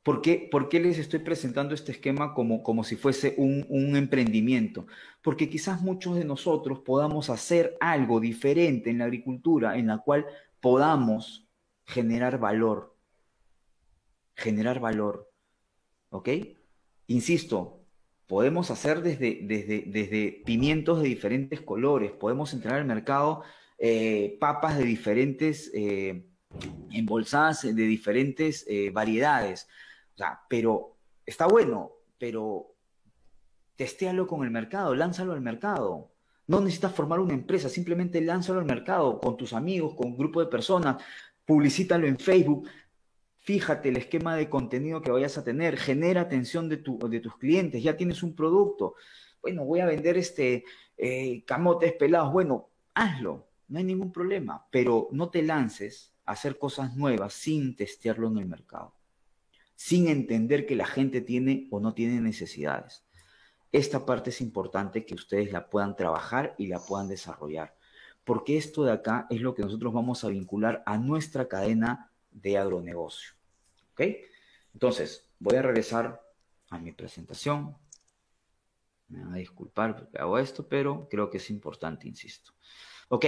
¿Por qué, les estoy presentando este esquema como, como si fuese un, un, emprendimiento? Porque quizás muchos de nosotros podamos hacer algo diferente en la agricultura en la cual podamos generar valor. Generar valor. ¿Ok? Insisto, podemos hacer desde, desde, desde pimientos de diferentes colores, podemos entrar al mercado eh, papas de diferentes, eh, embolsadas de diferentes eh, variedades pero está bueno, pero testéalo con el mercado, lánzalo al mercado. No necesitas formar una empresa, simplemente lánzalo al mercado con tus amigos, con un grupo de personas, publicítalo en Facebook, fíjate el esquema de contenido que vayas a tener, genera atención de, de tus clientes, ya tienes un producto. Bueno, voy a vender este eh, camotes pelados. Bueno, hazlo, no hay ningún problema, pero no te lances a hacer cosas nuevas sin testearlo en el mercado sin entender que la gente tiene o no tiene necesidades. Esta parte es importante que ustedes la puedan trabajar y la puedan desarrollar, porque esto de acá es lo que nosotros vamos a vincular a nuestra cadena de agronegocio. ¿Ok? Entonces, voy a regresar a mi presentación. Me van a disculpar porque hago esto, pero creo que es importante, insisto. Ok.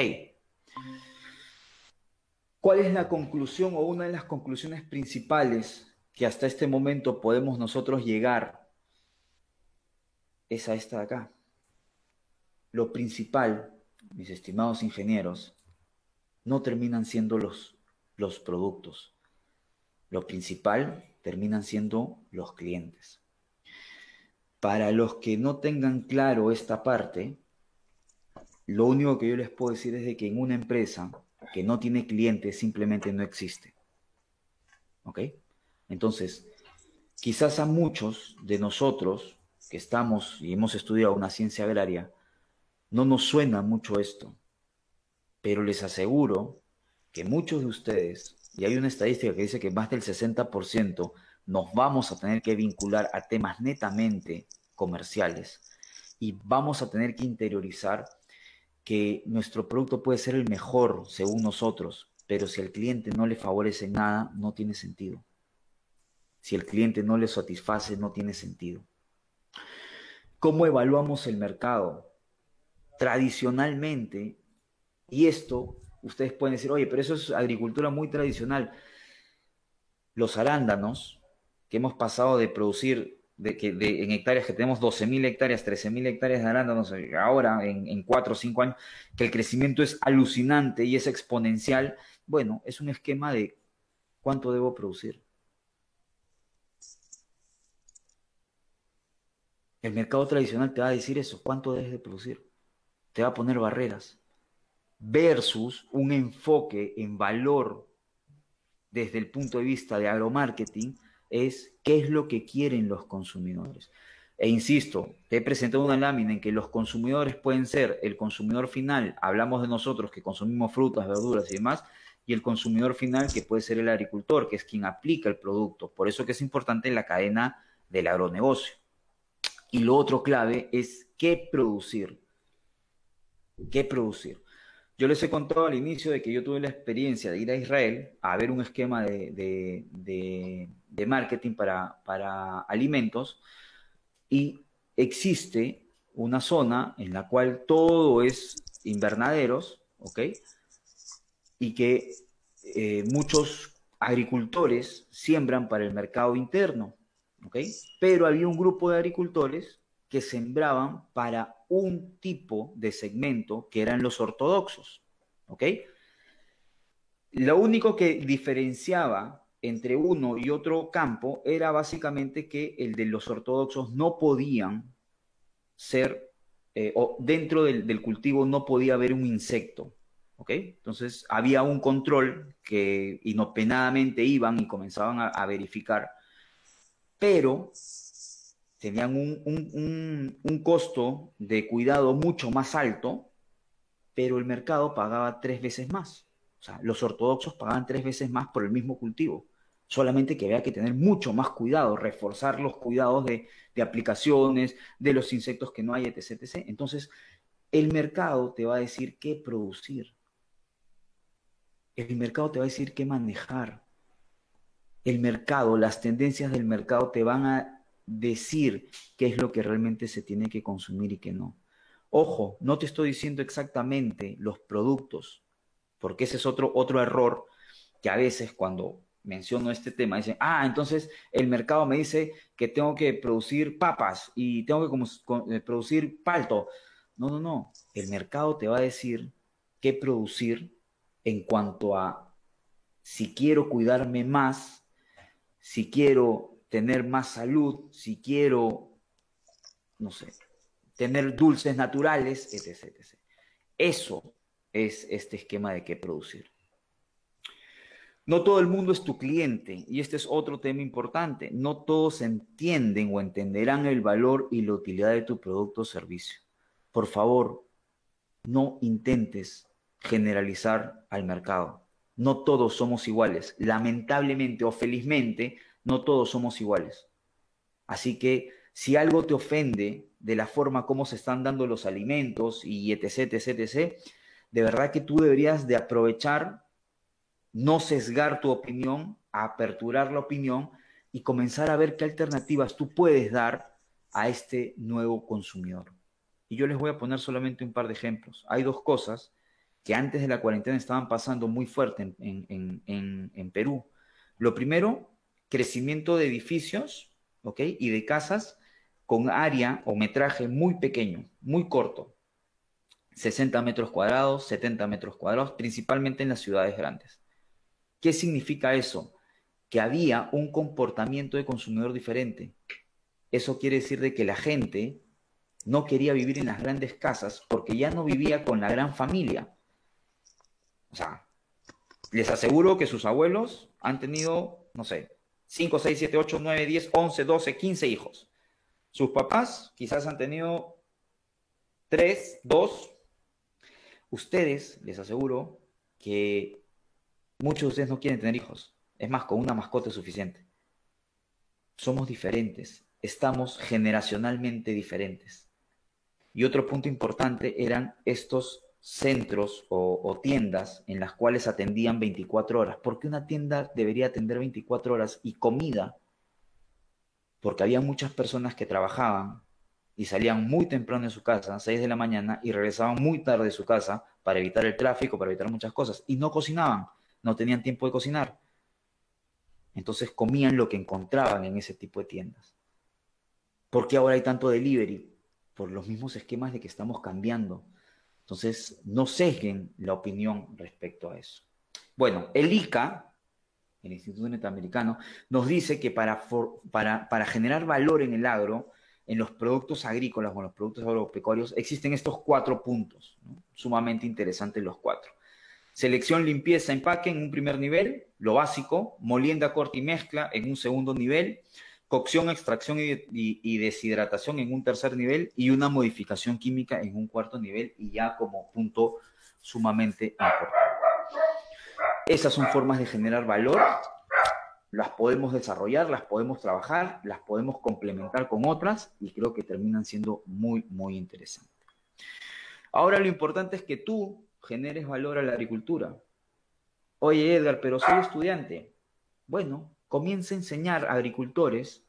¿Cuál es la conclusión o una de las conclusiones principales que hasta este momento podemos nosotros llegar es a esta de acá. Lo principal, mis estimados ingenieros, no terminan siendo los, los productos. Lo principal terminan siendo los clientes. Para los que no tengan claro esta parte, lo único que yo les puedo decir es de que en una empresa que no tiene clientes simplemente no existe. ¿Ok? Entonces, quizás a muchos de nosotros que estamos y hemos estudiado una ciencia agraria, no nos suena mucho esto, pero les aseguro que muchos de ustedes, y hay una estadística que dice que más del 60% nos vamos a tener que vincular a temas netamente comerciales y vamos a tener que interiorizar que nuestro producto puede ser el mejor según nosotros, pero si al cliente no le favorece nada, no tiene sentido. Si el cliente no le satisface, no tiene sentido. ¿Cómo evaluamos el mercado? Tradicionalmente, y esto, ustedes pueden decir, oye, pero eso es agricultura muy tradicional. Los arándanos, que hemos pasado de producir de que en hectáreas que tenemos 12.000 hectáreas, 13.000 hectáreas de arándanos ahora en, en 4 o 5 años, que el crecimiento es alucinante y es exponencial, bueno, es un esquema de cuánto debo producir. El mercado tradicional te va a decir eso, cuánto debes de producir. Te va a poner barreras. Versus un enfoque en valor desde el punto de vista de agromarketing es qué es lo que quieren los consumidores. E insisto, te he presentado una lámina en que los consumidores pueden ser el consumidor final, hablamos de nosotros que consumimos frutas, verduras y demás, y el consumidor final que puede ser el agricultor, que es quien aplica el producto. Por eso que es importante la cadena del agronegocio. Y lo otro clave es qué producir. ¿Qué producir? Yo les he contado al inicio de que yo tuve la experiencia de ir a Israel a ver un esquema de, marketing para, para alimentos y existe una zona en la cual todo es invernaderos, ¿ok? Y que eh, muchos agricultores siembran para el mercado interno. Pero había un grupo de agricultores que sembraban para un tipo de segmento que eran los ortodoxos. Lo único que diferenciaba entre uno y otro campo era básicamente que el de los ortodoxos no podían ser eh, o dentro del, cultivo no podía haber un insecto. Entonces había un control que inopenadamente iban y comenzaban a, verificar, pero tenían un, un, costo de cuidado mucho más alto, pero el mercado pagaba tres veces más. O sea, los ortodoxos pagaban tres veces más por el mismo cultivo solamente que había que tener mucho más cuidado, reforzar los cuidados de, aplicaciones, de los insectos que no hay, etc. Entonces, el mercado te va a decir qué producir. El mercado te va a decir qué manejar. El mercado, las tendencias del mercado te van a decir qué es lo que realmente se tiene que consumir y qué no. Ojo, no te estoy diciendo exactamente los productos, porque ese es otro, otro error que a veces cuando menciono este tema, dicen, ah, entonces el mercado me dice que tengo que producir papas y tengo que eh, producir palto. No, no, no. El mercado te va a decir qué producir en cuanto a si quiero cuidarme más, si quiero tener más salud, si quiero, no sé, tener dulces naturales, etc. etc. Eso es este esquema de qué producir. No todo el mundo es tu cliente y este es otro tema importante. No todos entienden o entenderán el valor y la utilidad de tu producto o servicio. Por favor, no intentes generalizar al mercado. No todos somos iguales. Lamentablemente o felizmente, no todos somos iguales. Así que si algo te ofende de la forma como se están dando los alimentos y etc, etc, etc, de verdad que tú deberías de aprovechar no sesgar tu opinión, aperturar la opinión y comenzar a ver qué alternativas tú puedes dar a este nuevo consumidor. Y yo les voy a poner solamente un par de ejemplos. Hay dos cosas que antes de la cuarentena estaban pasando muy fuerte en, Perú. Lo primero, crecimiento de edificios ¿ok? y de casas con área o metraje muy pequeño, muy corto. 60 metros cuadrados, 70 metros cuadrados, principalmente en las ciudades grandes. ¿Qué significa eso? Que había un comportamiento de consumidor diferente. Eso quiere decir de que la gente no quería vivir en las grandes casas porque ya no vivía con la gran familia. O sea, les aseguro que sus abuelos han tenido, no sé, 5, 6, 7, 8, 9, 10, 11, 12, 15 hijos. Sus papás quizás han tenido 3, 2. Ustedes, les aseguro que Muchos de ustedes no quieren tener hijos. Es más, con una mascota es suficiente. Somos diferentes. Estamos generacionalmente diferentes. Y otro punto importante eran estos centros o, tiendas en las cuales atendían 24 horas. ¿Por qué una tienda debería atender 24 horas y comida? Porque había muchas personas que trabajaban y salían muy temprano de su casa, 6 de la mañana, y regresaban muy tarde de su casa para evitar el tráfico, para evitar muchas cosas, y no cocinaban no tenían tiempo de cocinar. Entonces comían lo que encontraban en ese tipo de tiendas. ¿Por qué ahora hay tanto delivery? Por los mismos esquemas de que estamos cambiando. Entonces, no sesguen la opinión respecto a eso. Bueno, el ICA, el Instituto Norteamericano, nos dice que para, generar valor en el agro, en los productos agrícolas o en los productos agropecuarios, existen estos cuatro puntos, sumamente interesantes los cuatro. Selección, limpieza, empaque en un primer nivel, lo básico, molienda, corte y mezcla en un segundo nivel, cocción, extracción y, deshidratación en un tercer nivel y una modificación química en un cuarto nivel y ya como punto sumamente importante. Esas son formas de generar valor, las podemos desarrollar, las podemos trabajar, las podemos complementar con otras y creo que terminan siendo muy, muy interesantes. Ahora lo importante es que tú generes valor a la agricultura. Oye, Edgar, pero soy estudiante. Bueno, comienza a enseñar a agricultores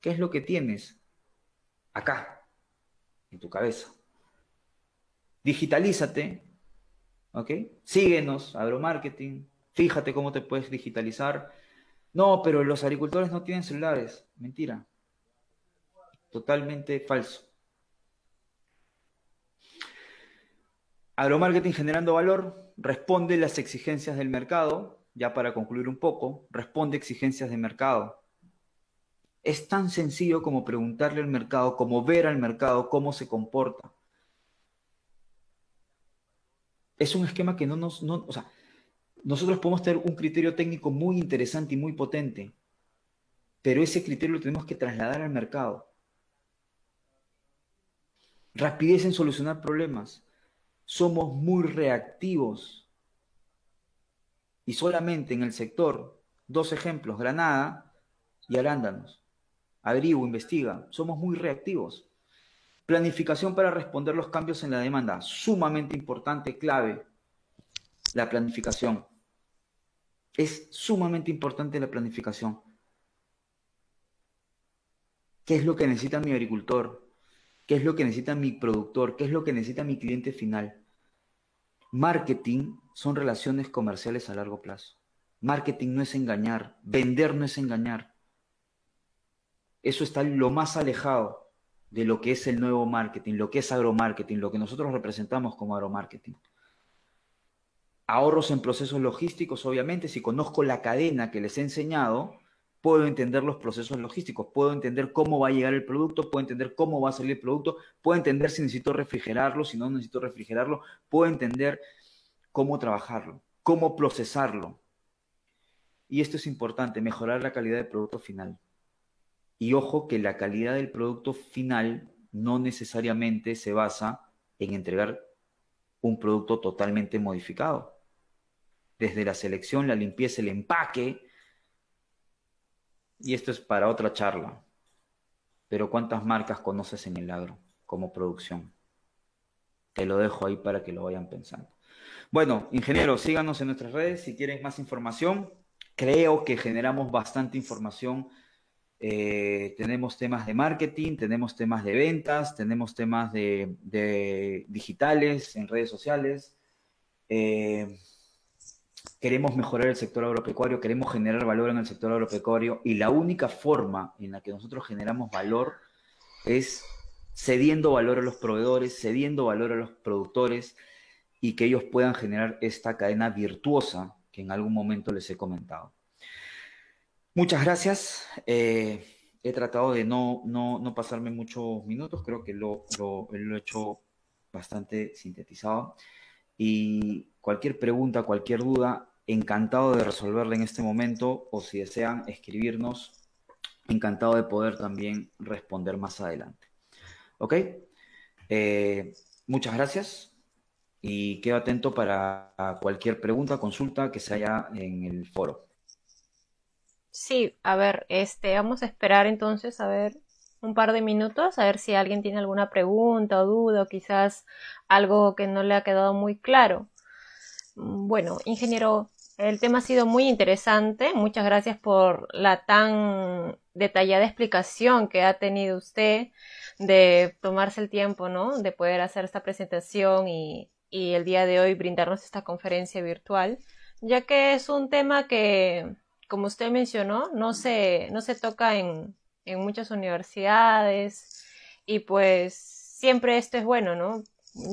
qué es lo que tienes acá, en tu cabeza. Digitalízate, ¿ok? Síguenos, agromarketing, fíjate cómo te puedes digitalizar. No, pero los agricultores no tienen celulares. Mentira. Totalmente falso. Agromarketing generando valor responde las exigencias del mercado, ya para concluir un poco, responde exigencias de mercado. Es tan sencillo como preguntarle al mercado, como ver al mercado cómo se comporta. Es un esquema que no nos, no, o sea, nosotros podemos tener un criterio técnico muy interesante y muy potente, pero ese criterio lo tenemos que trasladar al mercado. Rapidez en solucionar problemas. Somos muy reactivos. Y solamente en el sector, dos ejemplos, Granada y Arándanos. Averigua, investiga. Somos muy reactivos. Planificación para responder los cambios en la demanda. Sumamente importante, clave. La planificación. Es sumamente importante la planificación. ¿Qué es lo que necesita mi agricultor? ¿Qué es lo que necesita mi productor? ¿Qué es lo que necesita mi cliente final? Marketing son relaciones comerciales a largo plazo. Marketing no es engañar, vender no es engañar. Eso está lo más alejado de lo que es el nuevo marketing, lo que es agromarketing, lo que nosotros representamos como agromarketing. Ahorros en procesos logísticos, obviamente, si conozco la cadena que les he enseñado, puedo entender los procesos logísticos, puedo entender cómo va a llegar el producto, puedo entender cómo va a salir el producto, puedo entender si necesito refrigerarlo, si no necesito refrigerarlo, puedo entender cómo trabajarlo, cómo procesarlo. Y esto es importante, mejorar la calidad del producto final. Y ojo que la calidad del producto final no necesariamente se basa en entregar un producto totalmente modificado. Desde la selección, la limpieza, el empaque, y esto es para otra charla, pero ¿cuántas marcas conoces en el agro como producción? Te lo dejo ahí para que lo vayan pensando. Bueno, ingenieros, síganos en nuestras redes si quieren más información. Creo que generamos bastante información. Eh, tenemos temas de marketing, tenemos temas de ventas, tenemos temas de, digitales en redes sociales. Eh, queremos mejorar el sector agropecuario, queremos generar valor en el sector agropecuario y la única forma en la que nosotros generamos valor es cediendo valor a los proveedores, cediendo valor a los productores y que ellos puedan generar esta cadena virtuosa que en algún momento les he comentado. Muchas gracias. Eh, he tratado de no, no, pasarme muchos minutos, creo que lo, lo, lo he hecho bastante sintetizado. Y cualquier pregunta, cualquier duda, encantado de resolverla en este momento o si desean escribirnos, encantado de poder también responder más adelante. ¿Ok? Eh, muchas gracias y quedo atento para cualquier pregunta, consulta que se haya en el foro. Sí, a ver, este, vamos a esperar entonces a ver un par de minutos a ver si alguien tiene alguna pregunta o duda o quizás algo que no le ha quedado muy claro. Mm, bueno, ingeniero, el tema ha sido muy interesante. Muchas gracias por la tan detallada explicación que ha tenido usted de tomarse el tiempo, ¿no? De poder hacer esta presentación y, y el día de hoy brindarnos esta conferencia virtual, ya que es un tema que, como usted mencionó, no se, no se toca en, en muchas universidades y pues siempre esto es bueno, ¿no?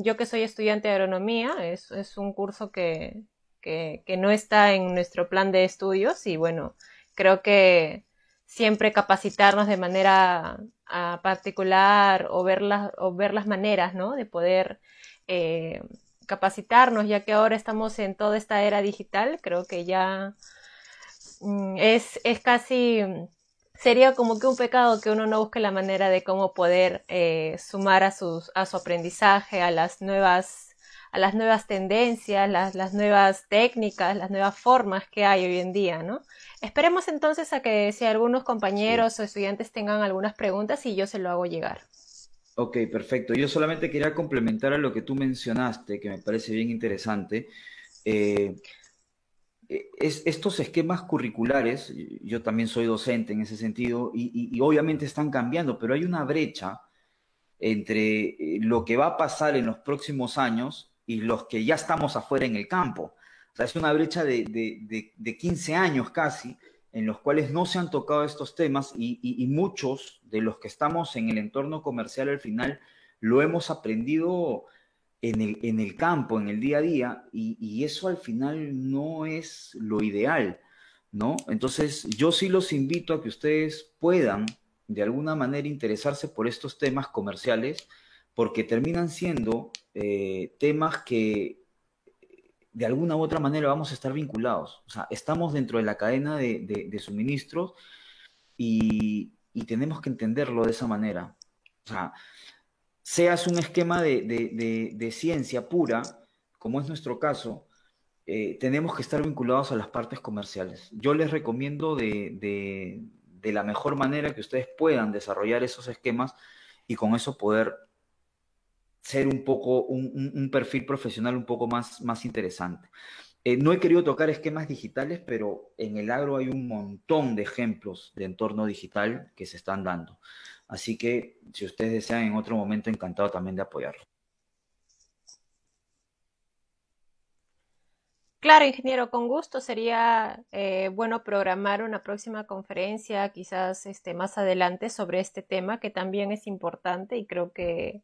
Yo que soy estudiante de agronomía, es, es un curso que, que, no está en nuestro plan de estudios y bueno, creo que siempre capacitarnos de manera ah, particular o ver, las, o ver las maneras, ¿no? De poder eh, capacitarnos, ya que ahora estamos en toda esta era digital, creo que ya mm, es, es casi sería como que un pecado que uno no busque la manera de cómo poder eh, sumar a, sus, a su aprendizaje, a las nuevas a las nuevas tendencias, las, las, nuevas técnicas, las nuevas formas que hay hoy en día, ¿no? Esperemos entonces a que si algunos compañeros o estudiantes tengan algunas preguntas y yo se lo hago llegar. Ok, perfecto. Yo solamente quería complementar a lo que tú mencionaste, que me parece bien interesante. Eh, es, estos esquemas curriculares, yo también soy docente en ese sentido, y, obviamente están cambiando, pero hay una brecha entre eh, lo que va a pasar en los próximos años y los que ya estamos afuera en el campo. O sea, es una brecha de, de, 15 años casi, en los cuales no se han tocado estos temas y, muchos de los que estamos en el entorno comercial al final lo hemos aprendido en el, en el campo, en el día a día, y, eso al final no es lo ideal, ¿no? Entonces, yo sí los invito a que ustedes puedan, de alguna manera, interesarse por estos temas comerciales, porque terminan siendo eh, temas que de alguna u otra manera vamos a estar vinculados. O sea, estamos dentro de la cadena de, suministros y, tenemos que entenderlo de esa manera. O sea, seas un esquema de, ciencia pura, como es nuestro caso, eh, tenemos que estar vinculados a las partes comerciales. Yo les recomiendo de, la mejor manera que ustedes puedan desarrollar esos esquemas y con eso poder ser un poco, un, perfil profesional un poco más, más interesante. Eh, no he querido tocar esquemas digitales, pero en el agro hay un montón de ejemplos de entorno digital que se están dando. Así que si ustedes desean en otro momento, encantado también de apoyarlo. Claro, ingeniero, con gusto sería eh, bueno programar una próxima conferencia, quizás este, más adelante, sobre este tema que también es importante y creo que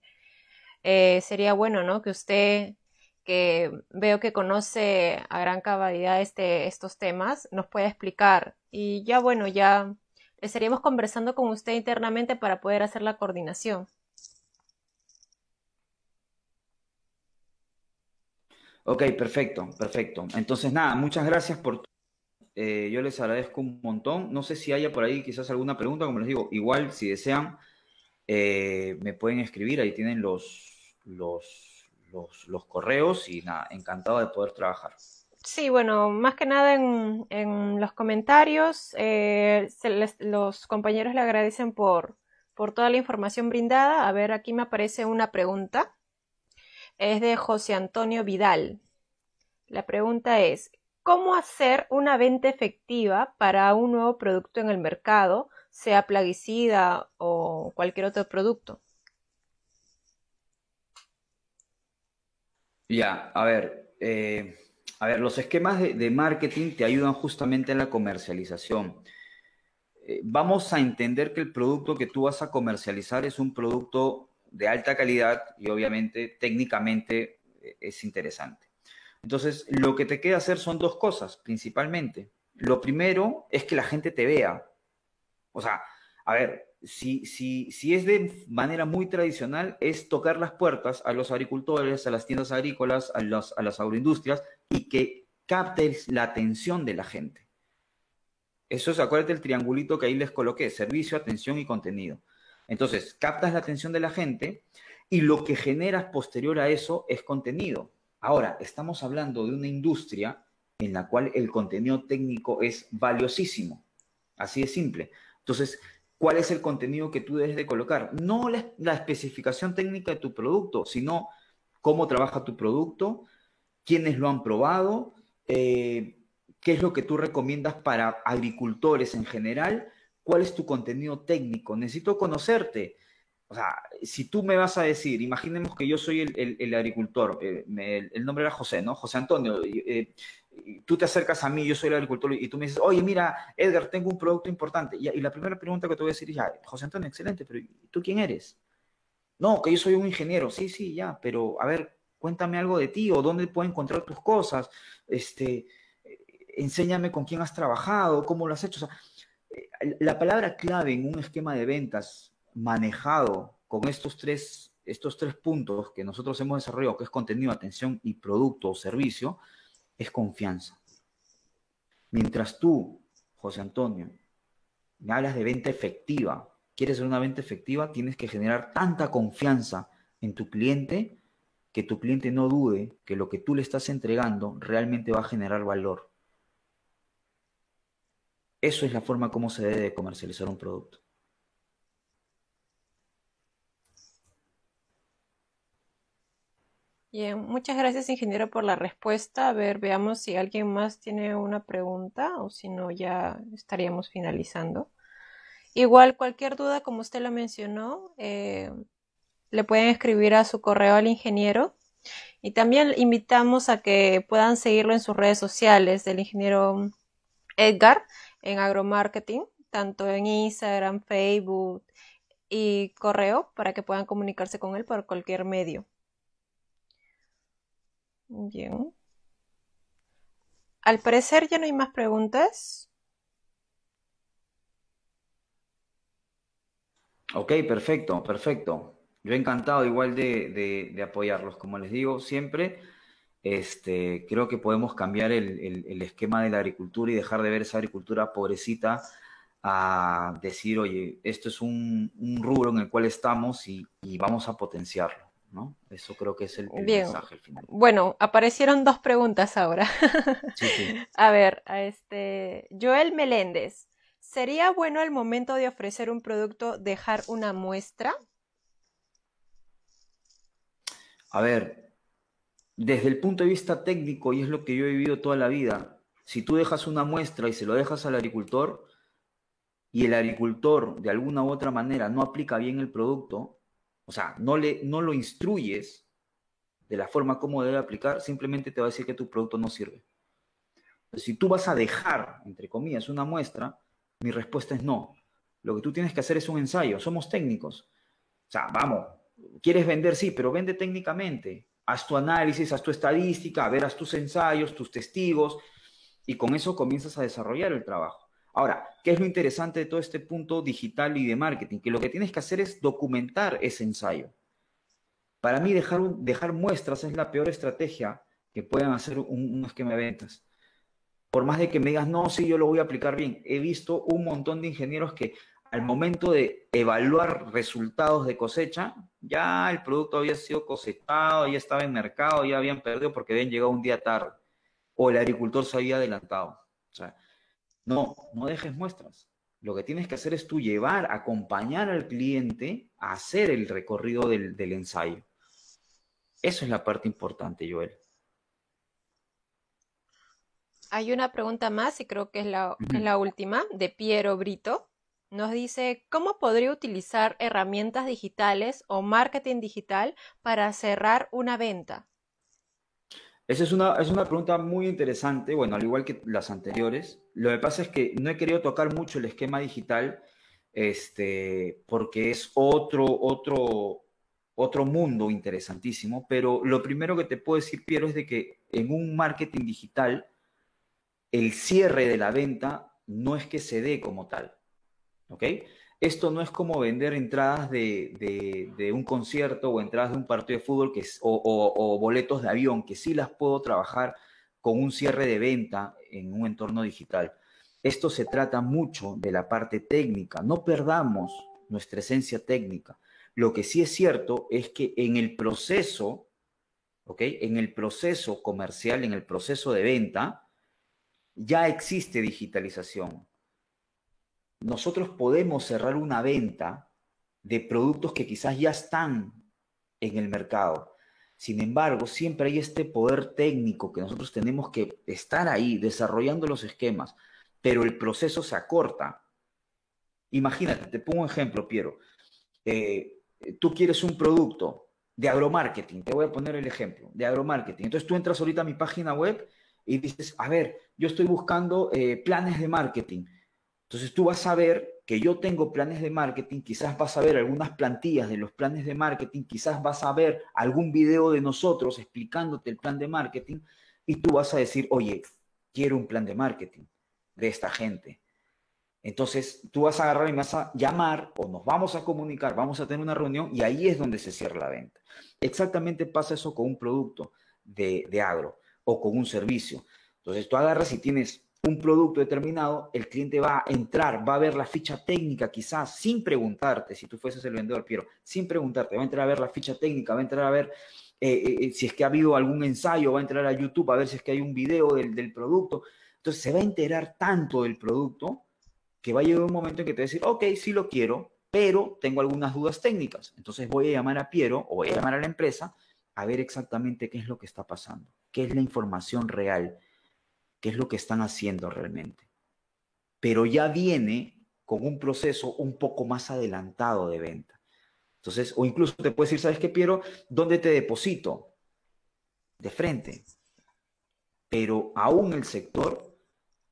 eh, sería bueno, ¿no? Que usted, que veo que conoce a gran cabalidad este, estos temas, nos pueda explicar. Y ya, bueno, ya estaríamos conversando con usted internamente para poder hacer la coordinación. Ok, perfecto, perfecto. Entonces, nada, muchas gracias por... Eh, yo les agradezco un montón. No sé si haya por ahí quizás alguna pregunta, como les digo, igual si desean, eh, me pueden escribir, ahí tienen los, los, los, correos y nada, encantado de poder trabajar. Sí, bueno, más que nada en, en los comentarios, eh, los compañeros le agradecen por, por toda la información brindada. A ver, aquí me aparece una pregunta. Es de José Antonio Vidal. La pregunta es, ¿cómo hacer una venta efectiva para un nuevo producto en el mercado, sea plaguicida o cualquier otro producto? Ya, a ver, eh, a ver, los esquemas de, marketing te ayudan justamente en la comercialización. Eh, vamos a entender que el producto que tú vas a comercializar es un producto de alta calidad y obviamente técnicamente eh, es interesante. Entonces, lo que te queda hacer son dos cosas, principalmente. Lo primero es que la gente te vea. O sea, a ver, si, si, si es de manera muy tradicional, es tocar las puertas a los agricultores, a las tiendas agrícolas, a, a las agroindustrias y que captes la atención de la gente. Eso es, acuérdate el triangulito que ahí les coloqué, servicio, atención y contenido. Entonces, captas la atención de la gente y lo que generas posterior a eso es contenido. Ahora, estamos hablando de una industria en la cual el contenido técnico es valiosísimo. Así de simple. Entonces, cuál es el contenido que tú debes de colocar. No la, especificación técnica de tu producto, sino cómo trabaja tu producto, quiénes lo han probado, eh, qué es lo que tú recomiendas para agricultores en general, cuál es tu contenido técnico. Necesito conocerte. O sea, si tú me vas a decir, imaginemos que yo soy el, agricultor, eh, el, nombre era José, ¿no? José Antonio, eh, tú te acercas a mí, yo soy el agricultor, y tú me dices, oye, mira, Edgar, tengo un producto importante. Y, la primera pregunta que te voy a decir es, ya, José Antonio, excelente, pero ¿tú quién eres? No, que yo soy un ingeniero. Sí, sí, ya, pero a ver, cuéntame algo de ti o dónde puedo encontrar tus cosas. Este, enséñame con quién has trabajado, cómo lo has hecho. Eh, la palabra clave en un esquema de ventas manejado con estos tres, estos tres puntos que nosotros hemos desarrollado, que es contenido, atención y producto o servicio, es confianza. Mientras tú, José Antonio, me hablas de venta efectiva, quieres ser una venta efectiva, tienes que generar tanta confianza en tu cliente que tu cliente no dude que lo que tú le estás entregando realmente va a generar valor. Eso es la forma como se debe comercializar un producto. Bien, muchas gracias, ingeniero, por la respuesta. A ver, veamos si alguien más tiene una pregunta o si no, ya estaríamos finalizando. Igual, cualquier duda, como usted lo mencionó, eh, le pueden escribir a su correo al ingeniero. Y también invitamos a que puedan seguirlo en sus redes sociales del ingeniero Edgar en agromarketing, tanto en Instagram, Facebook y correo, para que puedan comunicarse con él por cualquier medio. Bien. Al parecer ya no hay más preguntas. Ok, perfecto, perfecto. Yo encantado igual de, apoyarlos, como les digo siempre. este, creo que podemos cambiar el, esquema de la agricultura y dejar de ver esa agricultura pobrecita a decir, oye, esto es un, rubro en el cual estamos y, vamos a potenciarlo. ¿No? Eso creo que es el, mensaje al final. Bueno, aparecieron dos preguntas ahora. A ver, a este Joel Meléndez. ¿Sería bueno el momento de ofrecer un producto dejar una muestra? A ver, desde el punto de vista técnico, y es lo que yo he vivido toda la vida, si tú dejas una muestra y se lo dejas al agricultor, y el agricultor de alguna u otra manera no aplica bien el producto, o sea, no, le, no lo instruyes de la forma como debe aplicar, simplemente te va a decir que tu producto no sirve. Si tú vas a dejar, entre comillas, una muestra, mi respuesta es no. Lo que tú tienes que hacer es un ensayo. Somos técnicos. O sea, vamos, quieres vender, sí, pero vende técnicamente haz tu análisis, haz tu estadística, a ver, haz tus ensayos, tus testigos, y con eso comienzas a desarrollar el trabajo. Ahora, ¿qué es lo interesante de todo este punto digital y de marketing? Que lo que tienes que hacer es documentar ese ensayo. Para mí, dejar, dejar muestras es la peor estrategia que puedan hacer un, un esquema de ventas. Por más de que me digas, no, sí, yo lo voy a aplicar bien. He visto un montón de ingenieros que al momento de evaluar resultados de cosecha, ya el producto había sido cosechado, ya estaba en mercado, ya habían perdido porque habían llegado un día tarde, o el agricultor se había adelantado. O sea, no, no dejes muestras. Lo que tienes que hacer es tú llevar, acompañar al cliente a hacer el recorrido del, ensayo. Eso es la parte importante, Joel. Hay una pregunta más y creo que es la, es la última, de Piero Brito. Nos dice, ¿cómo podría utilizar herramientas digitales o marketing digital para cerrar una venta? Esa es una, es una pregunta muy interesante, bueno, al igual que las anteriores. Lo que pasa es que no he querido tocar mucho el esquema digital, este, porque es otro, otro, otro mundo interesantísimo, pero lo primero que te puedo decir, Piero, es de que en un marketing digital, el cierre de la venta no es que se dé como tal. ¿ok? Esto no es como vender entradas de, un concierto o entradas de un partido de fútbol o, boletos de avión, que sí las puedo trabajar con un cierre de venta en un entorno digital. Esto se trata mucho de la parte técnica. No perdamos nuestra esencia técnica. Lo que sí es cierto es que en el proceso. En el proceso comercial, en el proceso de venta, ya existe digitalización nosotros podemos cerrar una venta de productos que quizás ya están en el mercado. Sin embargo, siempre hay este poder técnico que nosotros tenemos que estar ahí desarrollando los esquemas, pero el proceso se acorta. Imagínate, te pongo un ejemplo, Piero. Eh, tú quieres un producto de agromarketing, te voy a poner el ejemplo, de agromarketing. Entonces tú entras ahorita a mi página web y dices, a ver, yo estoy buscando eh, planes de marketing. Entonces tú vas a ver que yo tengo planes de marketing, quizás vas a ver algunas plantillas de los planes de marketing, quizás vas a ver algún video de nosotros explicándote el plan de marketing y tú vas a decir, oye, quiero un plan de marketing de esta gente. Entonces tú vas a agarrar y me vas a llamar o nos vamos a comunicar, vamos a tener una reunión y ahí es donde se cierra la venta. Exactamente pasa eso con un producto de, de agro o con un servicio. Entonces tú agarras y tienes un producto determinado, el cliente va a entrar, va a ver la ficha técnica quizás sin preguntarte, si tú fueses el vendedor, Piero, sin preguntarte, va a entrar a ver la ficha técnica, va a entrar a ver eh, eh, eh, si es que ha habido algún ensayo, va a entrar a YouTube a ver si es que hay un video del, del, producto. Entonces se va a enterar tanto del producto que va a llegar un momento en que te va a decir, ok, sí lo quiero, pero tengo algunas dudas técnicas. Entonces voy a llamar a Piero o voy a llamar a la empresa a ver exactamente qué es lo que está pasando, qué es la información real qué es lo que están haciendo realmente. Pero ya viene con un proceso un poco más adelantado de venta. Entonces, o incluso te puedes decir, ¿sabes qué, Piero? ¿Dónde te deposito? De frente. Pero aún el sector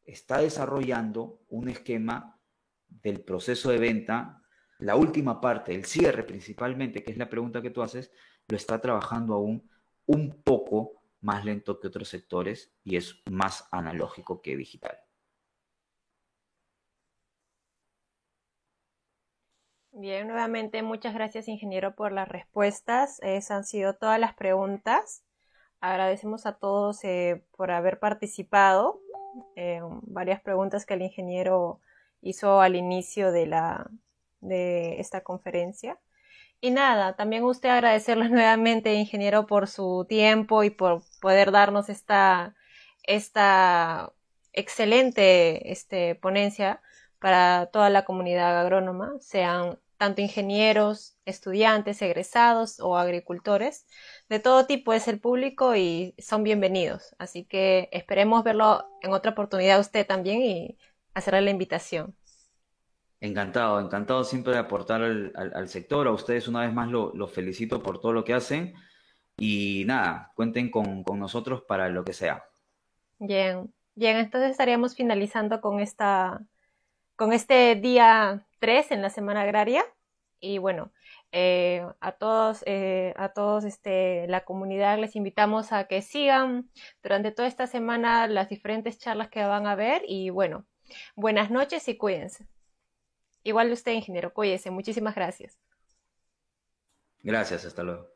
está desarrollando un esquema del proceso de venta, la última parte, el cierre principalmente, que es la pregunta que tú haces, lo está trabajando aún un poco más lento que otros sectores y es más analógico que digital. Bien, nuevamente muchas gracias ingeniero por las respuestas. Esas han sido todas las preguntas. agradecemos a todos eh, por haber participado en varias preguntas que el ingeniero hizo al inicio de, la, de esta conferencia. Y nada, también usted agradecerles nuevamente, ingeniero, por su tiempo y por poder darnos esta, esta excelente este, ponencia para toda la comunidad agrónoma, sean tanto ingenieros, estudiantes, egresados o agricultores. De todo tipo es el público y son bienvenidos. Así que esperemos verlo en otra oportunidad usted también y hacerle la invitación. Encantado, encantado siempre de aportar al, sector. A ustedes una vez más los lo felicito por todo lo que hacen. Y nada, cuenten con, nosotros para lo que sea. Bien, bien, entonces estaríamos finalizando con esta con este día 3 en la Semana Agraria. Y bueno, eh, a todos, eh, a todos este, la comunidad les invitamos a que sigan durante toda esta semana las diferentes charlas que van a ver. Y bueno, buenas noches y cuídense. Igual usted, ingeniero, cuídese. Muchísimas gracias. Gracias, hasta luego.